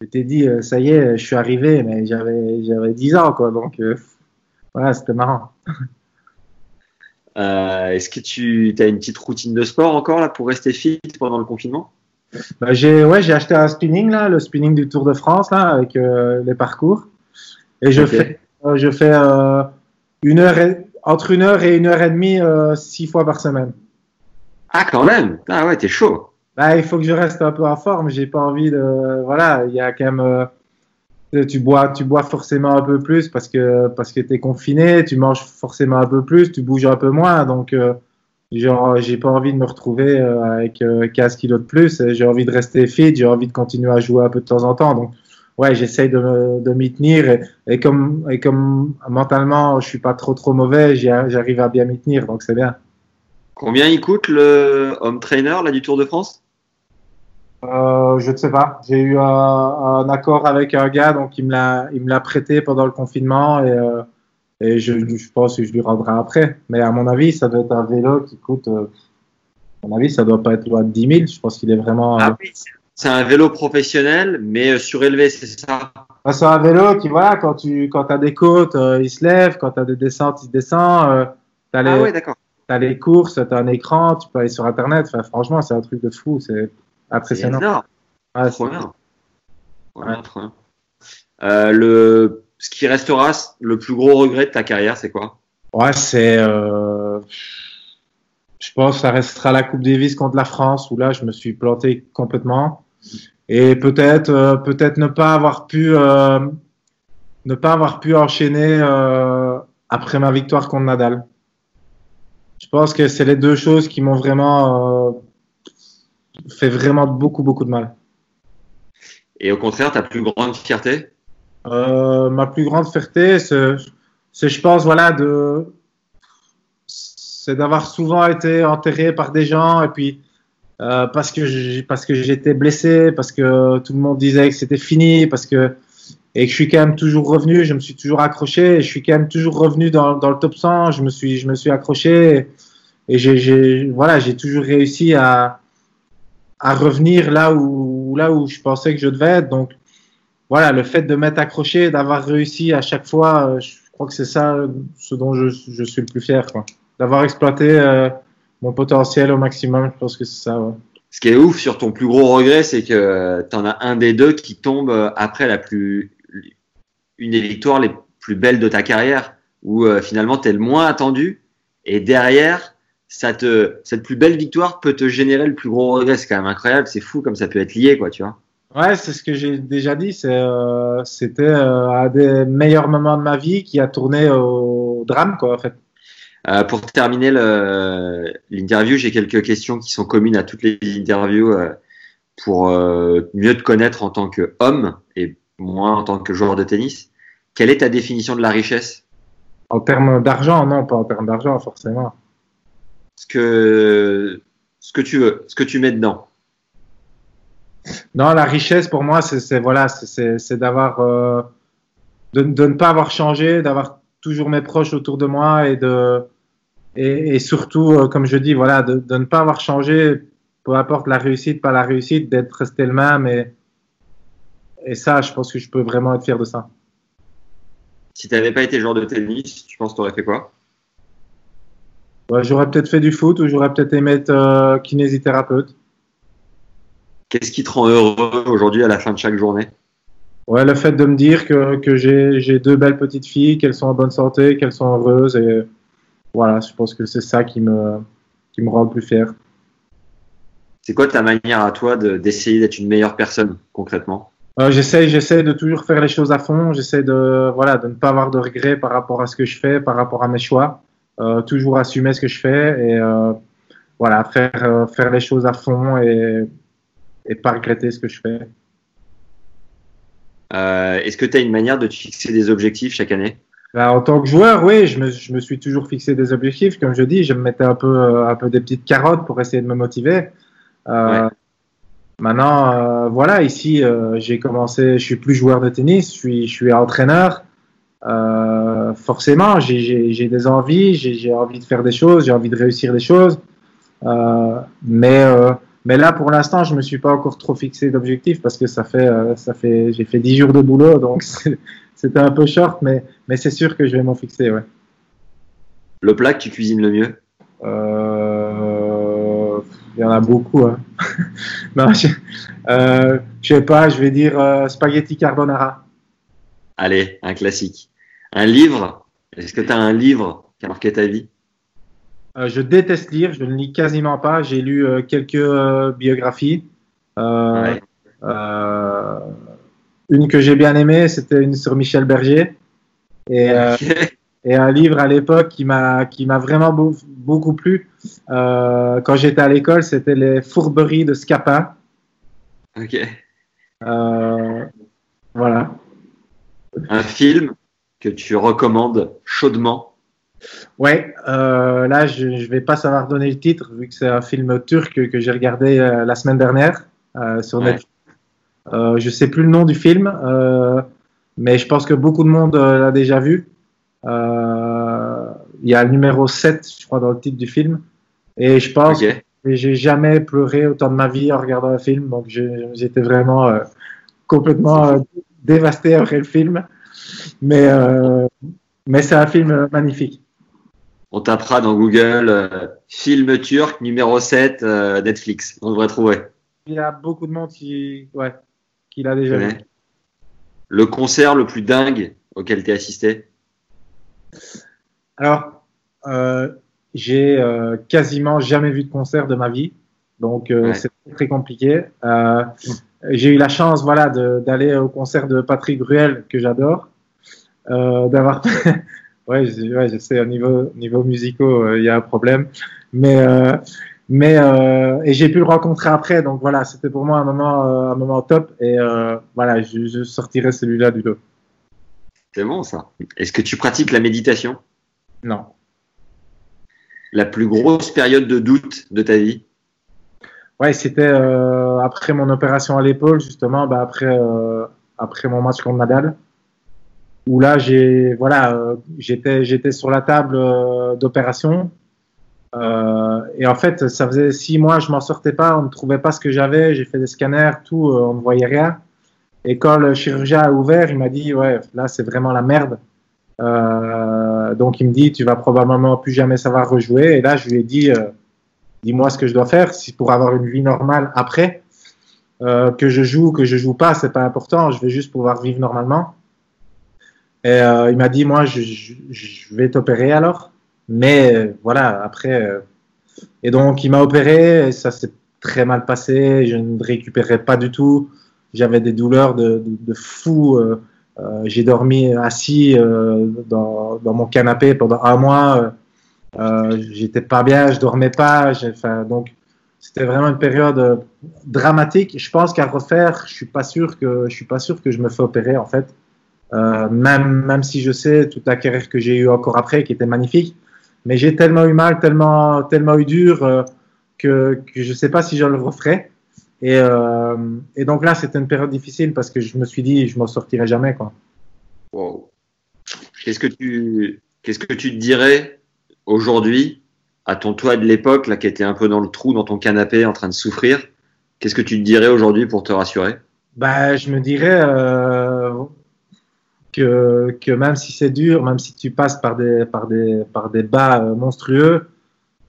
Je t'ai dit, ça y est, je suis arrivé, mais j'avais, j'avais 10 ans, quoi. Donc, voilà, c'était marrant.
Euh, Est-ce que tu as une petite routine de sport encore là pour rester fit pendant le confinement?
Bah, J'ai ouais, j'ai acheté un spinning là, le spinning du Tour de France là avec euh, les parcours et je okay. fais euh, je fais une heure et, entre une heure et une heure et demie six fois par semaine.
Ah quand même ah ouais t'es chaud.
Bah il faut que je reste un peu en forme. J'ai pas envie de voilà il y a quand même tu bois, tu bois forcément un peu plus parce que parce que t'es confiné, tu manges forcément un peu plus, tu bouges un peu moins, donc euh, genre j'ai pas envie de me retrouver euh, avec euh, 15 kilos de plus. J'ai envie de rester fit, j'ai envie de continuer à jouer un peu de temps en temps, donc ouais j'essaye de, de m'y tenir. Et, et, comme et comme mentalement je suis pas trop trop mauvais, j'arrive à bien m'y tenir, donc c'est bien.
Combien il coûte le home trainer là du Tour de France?
Euh, je ne sais pas. J'ai eu un, un, accord avec un gars, donc il me l'a, il me l'a prêté pendant le confinement et, euh, et je, je, pense que je lui rendrai après. Mais à mon avis, ça doit être un vélo qui coûte, euh, à mon avis, ça doit pas être loin de 10 000. Je pense qu'il est vraiment.
Ah oui, c'est un vélo professionnel, mais surélevé, c'est ça?
Ah, c'est un vélo qui, voilà, quand tu, quand as des côtes, il se lève, quand tu as des descentes, il descend.
As les, ah ouais, d'accord.
T'as les courses, t'as un écran, tu peux aller sur Internet. Enfin, franchement, c'est un truc de fou. C'est impressionnant.
C'est ah, trop bien. Trop bien, trop bien. Euh, le, ce qui restera le plus gros regret de ta carrière, c'est quoi?
Ouais, c'est. Euh, je pense que ça restera la Coupe Davis contre la France, où là, je me suis planté complètement. Et peut-être, euh, peut-être ne pas avoir pu, euh, ne pas avoir pu enchaîner euh, après ma victoire contre Nadal. Je pense que c'est les deux choses qui m'ont vraiment euh, fait vraiment beaucoup, beaucoup de mal.
Et au contraire, ta plus grande fierté?
Euh, Ma plus grande fierté, c'est, je pense, voilà, de, c'est d'avoir souvent été enterré par des gens et puis euh, parce que parce que j'étais blessé, parce que tout le monde disait que c'était fini, parce que et que je suis quand même toujours revenu, je me suis toujours accroché, et je suis quand même toujours revenu dans, dans le top 100, je me suis, je me suis accroché et, et j'ai, voilà, j'ai toujours réussi à, à revenir là où, là où je pensais que je devais être. Donc voilà, le fait de m'être accroché, d'avoir réussi à chaque fois, je crois que c'est ça ce dont je, suis le plus fier. D'avoir exploité euh, mon potentiel au maximum, je pense que c'est ça. Ouais.
Ce qui est ouf sur ton plus gros regret, c'est que tu en as un des deux qui tombe après la plus une des victoires les plus belles de ta carrière, où euh, finalement tu es le moins attendu, et derrière, ça te, cette plus belle victoire peut te générer le plus gros regret. C'est quand même incroyable, c'est fou comme ça peut être lié, quoi, tu vois.
Ouais, c'est ce que j'ai déjà dit. Euh, c'était euh, un des meilleurs moments de ma vie qui a tourné au drame, quoi, en fait.
Euh, pour terminer l'interview, j'ai quelques questions qui sont communes à toutes les interviews euh, pour euh, mieux te connaître en tant qu'homme et moi en tant que joueur de tennis. Quelle est ta définition de la richesse?
En termes d'argent, non, pas en termes d'argent, forcément.
Ce que, ce que tu veux, ce que tu mets dedans.
Non, la richesse pour moi, c'est voilà, c'est d'avoir euh, de, de, ne pas avoir changé, d'avoir toujours mes proches autour de moi et de et, et surtout, euh, comme je dis, voilà, de, de, ne pas avoir changé, peu importe la réussite, pas la réussite, d'être resté le même et et ça, je pense que je peux vraiment être fier de ça.
Si tu n'avais pas été joueur de tennis, tu penses que tu aurais fait quoi?
Ouais, J'aurais peut-être fait du foot ou j'aurais peut-être aimé être euh, kinésithérapeute.
Qu'est-ce qui te rend heureux aujourd'hui à la fin de chaque journée?
Ouais, le fait de me dire que, que j'ai deux belles petites filles, qu'elles sont en bonne santé, qu'elles sont heureuses. Et voilà, je pense que c'est ça qui me, qui me rend le plus fier.
C'est quoi ta manière à toi d'essayer d'être une meilleure personne concrètement?
Euh, J'essaie j'essaie de toujours faire les choses à fond. J'essaie de, voilà, de ne pas avoir de regrets par rapport à ce que je fais, par rapport à mes choix. Euh, toujours assumer ce que je fais et euh, voilà, faire, euh, faire les choses à fond et, et pas regretter ce que je fais.
Euh, Est-ce que tu as une manière de te fixer des objectifs chaque année?
Ben, En tant que joueur, oui, je me, je me, suis toujours fixé des objectifs. Comme je dis, je me mettais un peu, un peu des petites carottes pour essayer de me motiver. Euh, ouais. Maintenant, voilà, ici, j'ai commencé, je suis plus joueur de tennis, je suis, je suis entraîneur. Euh, forcément, j'ai des envies, j'ai envie de faire des choses, j'ai envie de réussir des choses. Euh, mais, mais là, pour l'instant, je me suis pas encore trop fixé d'objectif parce que ça fait, ça fait, j'ai fait 10 jours de boulot, donc c'était un peu short, mais, mais c'est sûr que je vais m'en fixer, ouais.
Le plat que tu cuisines le mieux?
Euh, Il y en a beaucoup. Hein. non, je, euh, je sais pas, je vais dire euh, spaghetti carbonara.
Allez, un classique. Un livre? Est-ce que tu as un livre qui a marqué ta vie?
Euh, Je déteste lire, je ne lis quasiment pas. J'ai lu euh, quelques euh, biographies. Ouais. une que j'ai bien aimée, c'était une sur Michel Berger. Et, okay. et un livre à l'époque qui m'a vraiment beau, beaucoup plu quand j'étais à l'école, c'était les fourberies de Scapin.
Ok.
Voilà.
Un film? Que tu recommandes chaudement
Ouais, euh, là je ne vais pas savoir donner le titre vu que c'est un film turc que j'ai regardé euh, la semaine dernière euh, sur ouais. Netflix. Euh, je sais plus le nom du film, mais je pense que beaucoup de monde l'a déjà vu. Il y a le numéro 7, je crois, dans le titre du film. Et je pense okay. que j'ai jamais pleuré autant de ma vie en regardant un film. Donc j'étais vraiment complètement dévasté après le film. Mais, euh, mais c'est un film magnifique.
On tapera dans Google euh, film turc numéro 7 euh, Netflix. On devrait trouver.
Il y a beaucoup de monde qui, ouais, qui l'a déjà vu.
Le concert le plus dingue auquel tu as assisté?
Alors, j'ai quasiment jamais vu de concert de ma vie, donc ouais. c'est très compliqué. J'ai eu la chance, voilà, d'aller au concert de Patrick Bruel que j'adore, euh, d'avoir, ouais, je, ouais, je sais, au niveau niveau musicaux, il y a un problème, mais mais et j'ai pu le rencontrer après, donc voilà, c'était pour moi un moment un moment top et voilà, je, je sortirai celui-là du lot.
C'est bon ça. Est-ce que tu pratiques la méditation?
Non.
La plus grosse période de doute de ta vie?
Ouais, c'était euh, après mon opération à l'épaule, justement, bah après, euh, après mon match contre Nadal, où là, j'ai, voilà, euh, j'étais, j'étais sur la table euh, d'opération. Euh, et en fait, ça faisait six mois, je m'en sortais pas, on ne trouvait pas ce que j'avais, j'ai fait des scanners, tout, on ne voyait rien. Et quand le chirurgien a ouvert, il m'a dit, ouais, là, c'est vraiment la merde. Euh, donc il me dit tu vas probablement plus jamais savoir rejouer et là je lui ai dit euh, dis-moi ce que je dois faire si pour avoir une vie normale après euh, que je joue que je joue pas c'est pas important je vais juste pouvoir vivre normalement et euh, il m'a dit moi je, je, je vais t'opérer alors mais voilà après et donc il m'a opéré et ça s'est très mal passé je ne récupérais pas du tout j'avais des douleurs de, de, de fou euh, j'ai dormi assis euh, dans, dans, mon canapé pendant un mois. Euh, J'étais pas bien, je dormais pas. Donc c'était vraiment une période dramatique. Je pense qu'à refaire, je suis pas sûr que je suis pas sûr que je me fais opérer en fait. Euh, même même si je sais toute la carrière que j'ai eue encore après, qui était magnifique, mais j'ai tellement eu mal, tellement tellement eu dur euh, que que je sais pas si je le referai. Et, euh, et, donc là, c'était une période difficile parce que je me suis dit, je m'en sortirai jamais. Quoi.
Wow. Qu'est-ce que tu, qu'est-ce que tu te dirais aujourd'hui à ton toi de l'époque, là, qui était un peu dans le trou, dans ton canapé, en train de souffrir? Qu'est-ce que tu te dirais aujourd'hui pour te rassurer?
Bah, Je me dirais que, que même si c'est dur, même si tu passes par des, par des, par des bas monstrueux,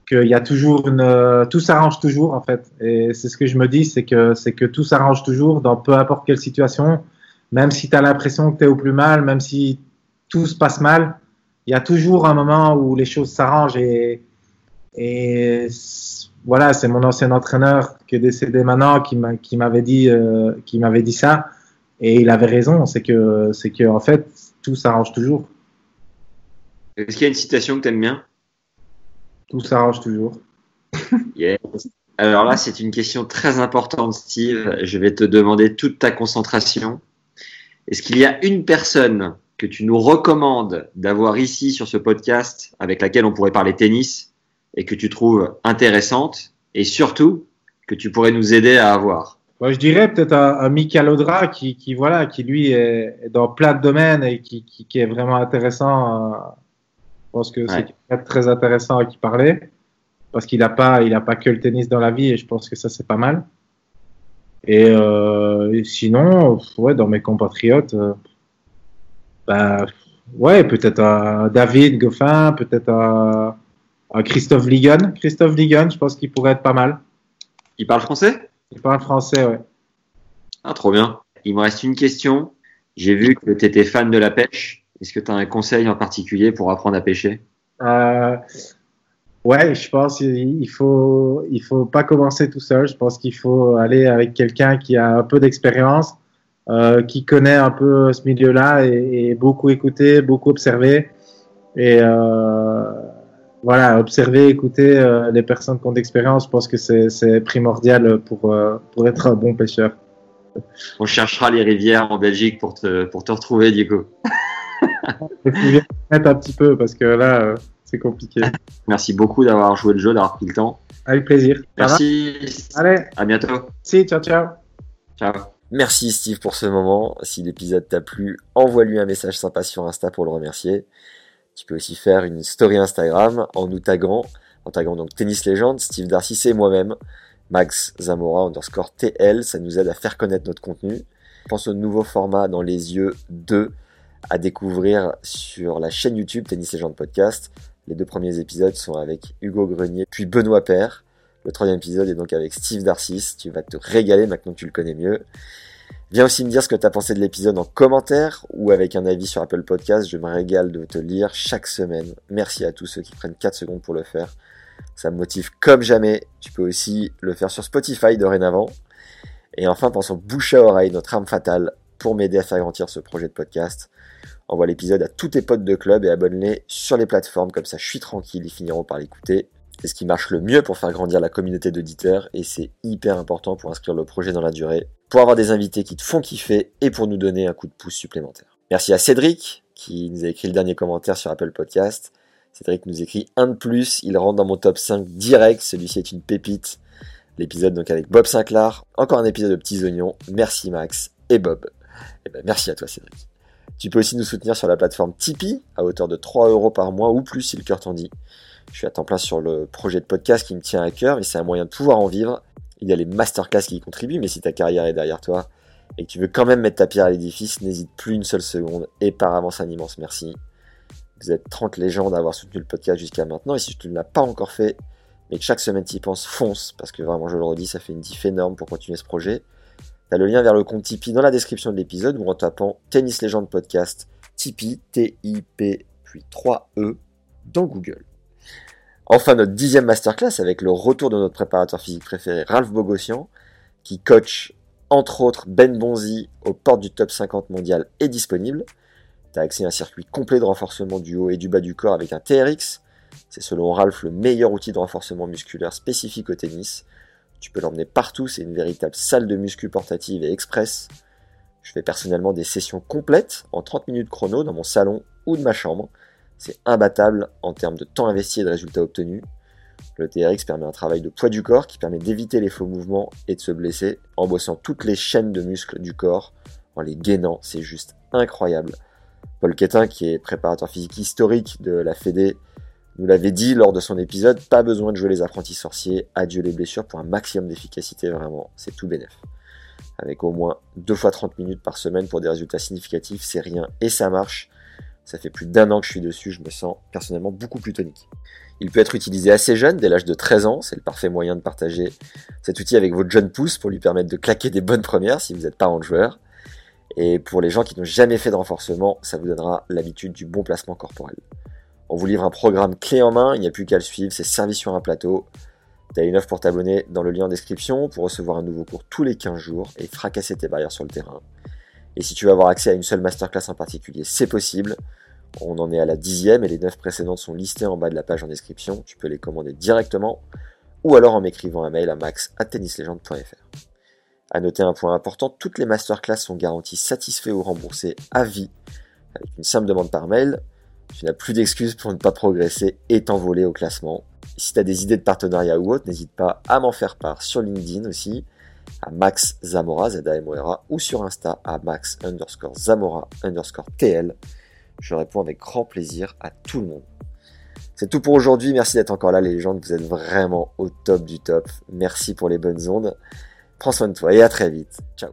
qu'il y a toujours une, euh, tout s'arrange toujours en fait. Et c'est ce que je me dis, c'est que c'est que tout s'arrange toujours dans peu importe quelle situation. même si tu as l'impression que tu es au plus mal, même si tout se passe mal, il y a toujours un moment où les choses s'arrangent et, et voilà, c'est mon ancien entraîneur qui est décédé maintenant qui m'a qui m'avait dit euh, qui m'avait dit ça et il avait raison, c'est que c'est que en fait tout s'arrange toujours.
Est-ce qu'il y a une citation que tu aimes bien?
Tout s'arrange toujours.
yes. Alors là, c'est une question très importante, Steve. Je vais te demander toute ta concentration. Est-ce qu'il y a une personne que tu nous recommandes d'avoir ici sur ce podcast avec laquelle on pourrait parler tennis et que tu trouves intéressante et surtout que tu pourrais nous aider à avoir?
Moi, Je dirais peut-être un, un Michael Audra qui, qui, voilà, qui lui est, est dans plein de domaines et qui, qui, qui est vraiment intéressant. Euh, je pense que
Ouais.
c'est très intéressant à qui parler parce qu'il n'a pas, il a pas que le tennis dans la vie et je pense que ça c'est pas mal. Et, euh, et sinon, ouais, dans mes compatriotes, euh, bah, ouais, peut-être un David Goffin, peut-être un, un Christophe Ligon. Christophe Ligon, je pense qu'il pourrait être pas mal.
Il parle français?
Il parle français, ouais.
Ah, trop bien. Il me reste une question. J'ai vu que tu étais fan de la pêche. Est-ce que tu as un conseil en particulier pour apprendre à pêcher?
Euh, ouais, je pense qu'il il faut, il faut pas commencer tout seul. Je pense qu'il faut aller avec quelqu'un qui a un peu d'expérience, euh, qui connaît un peu ce milieu-là et, et beaucoup écouter, beaucoup observer. Et euh, voilà, observer, écouter euh, les personnes qui ont d'expérience. Je pense que c'est primordial pour, euh, pour être un bon pêcheur.
On cherchera les rivières en Belgique pour te, pour te retrouver, Diego.
Il faut un petit peu parce que là, euh, c'est compliqué.
Merci beaucoup d'avoir joué le jeu, d'avoir pris le temps.
Avec plaisir.
Merci.
Allez,
À bientôt.
si, ciao, ciao.
Ciao.
Merci Steve pour ce moment. Si l'épisode t'a plu, envoie-lui un message sympa sur Insta pour le remercier. Tu peux aussi faire une story Instagram en nous taguant, en taguant donc Tennis Legend, Steve Darcy et moi-même, Max Zamora underscore TL. Ça nous aide à faire connaître notre contenu. Pense au nouveau format dans les yeux 2 à découvrir sur la chaîne YouTube Tennis Legend Podcast. Les deux premiers épisodes sont avec Hugo Grenier puis Benoît Père. Le troisième épisode est donc avec Steve Darcis. Tu vas te régaler maintenant que tu le connais mieux. Viens aussi me dire ce que tu as pensé de l'épisode en commentaire ou avec un avis sur Apple Podcast. Je me régale de te lire chaque semaine. Merci à tous ceux qui prennent 4 secondes pour le faire. Ça me motive comme jamais. Tu peux aussi le faire sur Spotify dorénavant. Et enfin, pensons bouche à oreille, notre arme fatale, pour m'aider à faire grandir ce projet de podcast. Envoie l'épisode à tous tes potes de club et abonne-les sur les plateformes, comme ça je suis tranquille, ils finiront par l'écouter. C'est ce qui marche le mieux pour faire grandir la communauté d'auditeurs et c'est hyper important pour inscrire le projet dans la durée, pour avoir des invités qui te font kiffer et pour nous donner un coup de pouce supplémentaire. Merci à Cédric qui nous a écrit le dernier commentaire sur Apple Podcast. Cédric nous écrit un de plus, il rentre dans mon top 5 direct, celui-ci est une pépite. L'épisode donc avec Bob Sinclair, encore un épisode de Petits Oignons. Merci Max et Bob. Et ben merci à toi Cédric. Tu peux aussi nous soutenir sur la plateforme Tipeee à hauteur de 3 euros par mois ou plus si le cœur t'en dit. Je suis à temps plein sur le projet de podcast qui me tient à cœur et c'est un moyen de pouvoir en vivre. Il y a les masterclass qui y contribuent, mais si ta carrière est derrière toi et que tu veux quand même mettre ta pierre à l'édifice, n'hésite plus une seule seconde et par avance un immense merci. Vous êtes 30 légendes à avoir soutenu le podcast jusqu'à maintenant et si tu ne l'as pas encore fait, mais que chaque semaine tu y penses, fonce parce que vraiment je le redis, ça fait une diff énorme pour continuer ce projet. T'as le lien vers le compte Tipeee dans la description de l'épisode ou en tapant Tennis Legend Podcast, Tipeee, T-I-P, puis 3-E dans Google. Enfin, notre dixième masterclass avec le retour de notre préparateur physique préféré, Ralph Bogossian, qui coach entre autres Ben Bonzi aux portes du top 50 mondial est disponible. T'as accès à un circuit complet de renforcement du haut et du bas du corps avec un TRX. C'est selon Ralph le meilleur outil de renforcement musculaire spécifique au tennis. Tu peux l'emmener partout, c'est une véritable salle de muscu portative et express. Je fais personnellement des sessions complètes en 30 minutes chrono dans mon salon ou de ma chambre. C'est imbattable en termes de temps investi et de résultats obtenus. Le TRX permet un travail de poids du corps qui permet d'éviter les faux mouvements et de se blesser en bossant toutes les chaînes de muscles du corps, en les gainant, c'est juste incroyable. Paul Quetin, qui est préparateur physique historique de la Fédé, nous l'avait dit lors de son épisode, pas besoin de jouer les apprentis sorciers, adieu les blessures pour un maximum d'efficacité, vraiment, c'est tout bénef. Avec au moins 2 fois 30 minutes par semaine pour des résultats significatifs, c'est rien et ça marche. Ça fait plus d'un an que je suis dessus, je me sens personnellement beaucoup plus tonique. Il peut être utilisé assez jeune, dès l'âge de 13 ans, c'est le parfait moyen de partager cet outil avec votre jeune pouce pour lui permettre de claquer des bonnes premières si vous êtes parent de joueur. Et pour les gens qui n'ont jamais fait de renforcement, ça vous donnera l'habitude du bon placement corporel. On vous livre un programme clé en main, il n'y a plus qu'à le suivre, c'est servi sur un plateau. Tu as une offre pour t'abonner dans le lien en description pour recevoir un nouveau cours tous les 15 jours et fracasser tes barrières sur le terrain. Et si tu veux avoir accès à une seule masterclass en particulier, c'est possible. On en est à la dixième et les neuf précédentes sont listées en bas de la page en description. Tu peux les commander directement ou alors en m'écrivant un mail à max.tennislegend.fr. À noter un point important, toutes les masterclass sont garanties satisfaits ou remboursés à vie avec une simple demande par mail. Tu n'as plus d'excuses pour ne pas progresser et t'envoler au classement. si tu as des idées de partenariat ou autre, n'hésite pas à m'en faire part sur LinkedIn aussi, à Max Zamora, z a m o r -A, ou sur Insta à Max underscore Zamora underscore TL. Je réponds avec grand plaisir à tout le monde. C'est tout pour aujourd'hui. Merci d'être encore là, les légendes. Vous êtes vraiment au top du top. Merci pour les bonnes ondes. Prends soin de toi et à très vite. Ciao.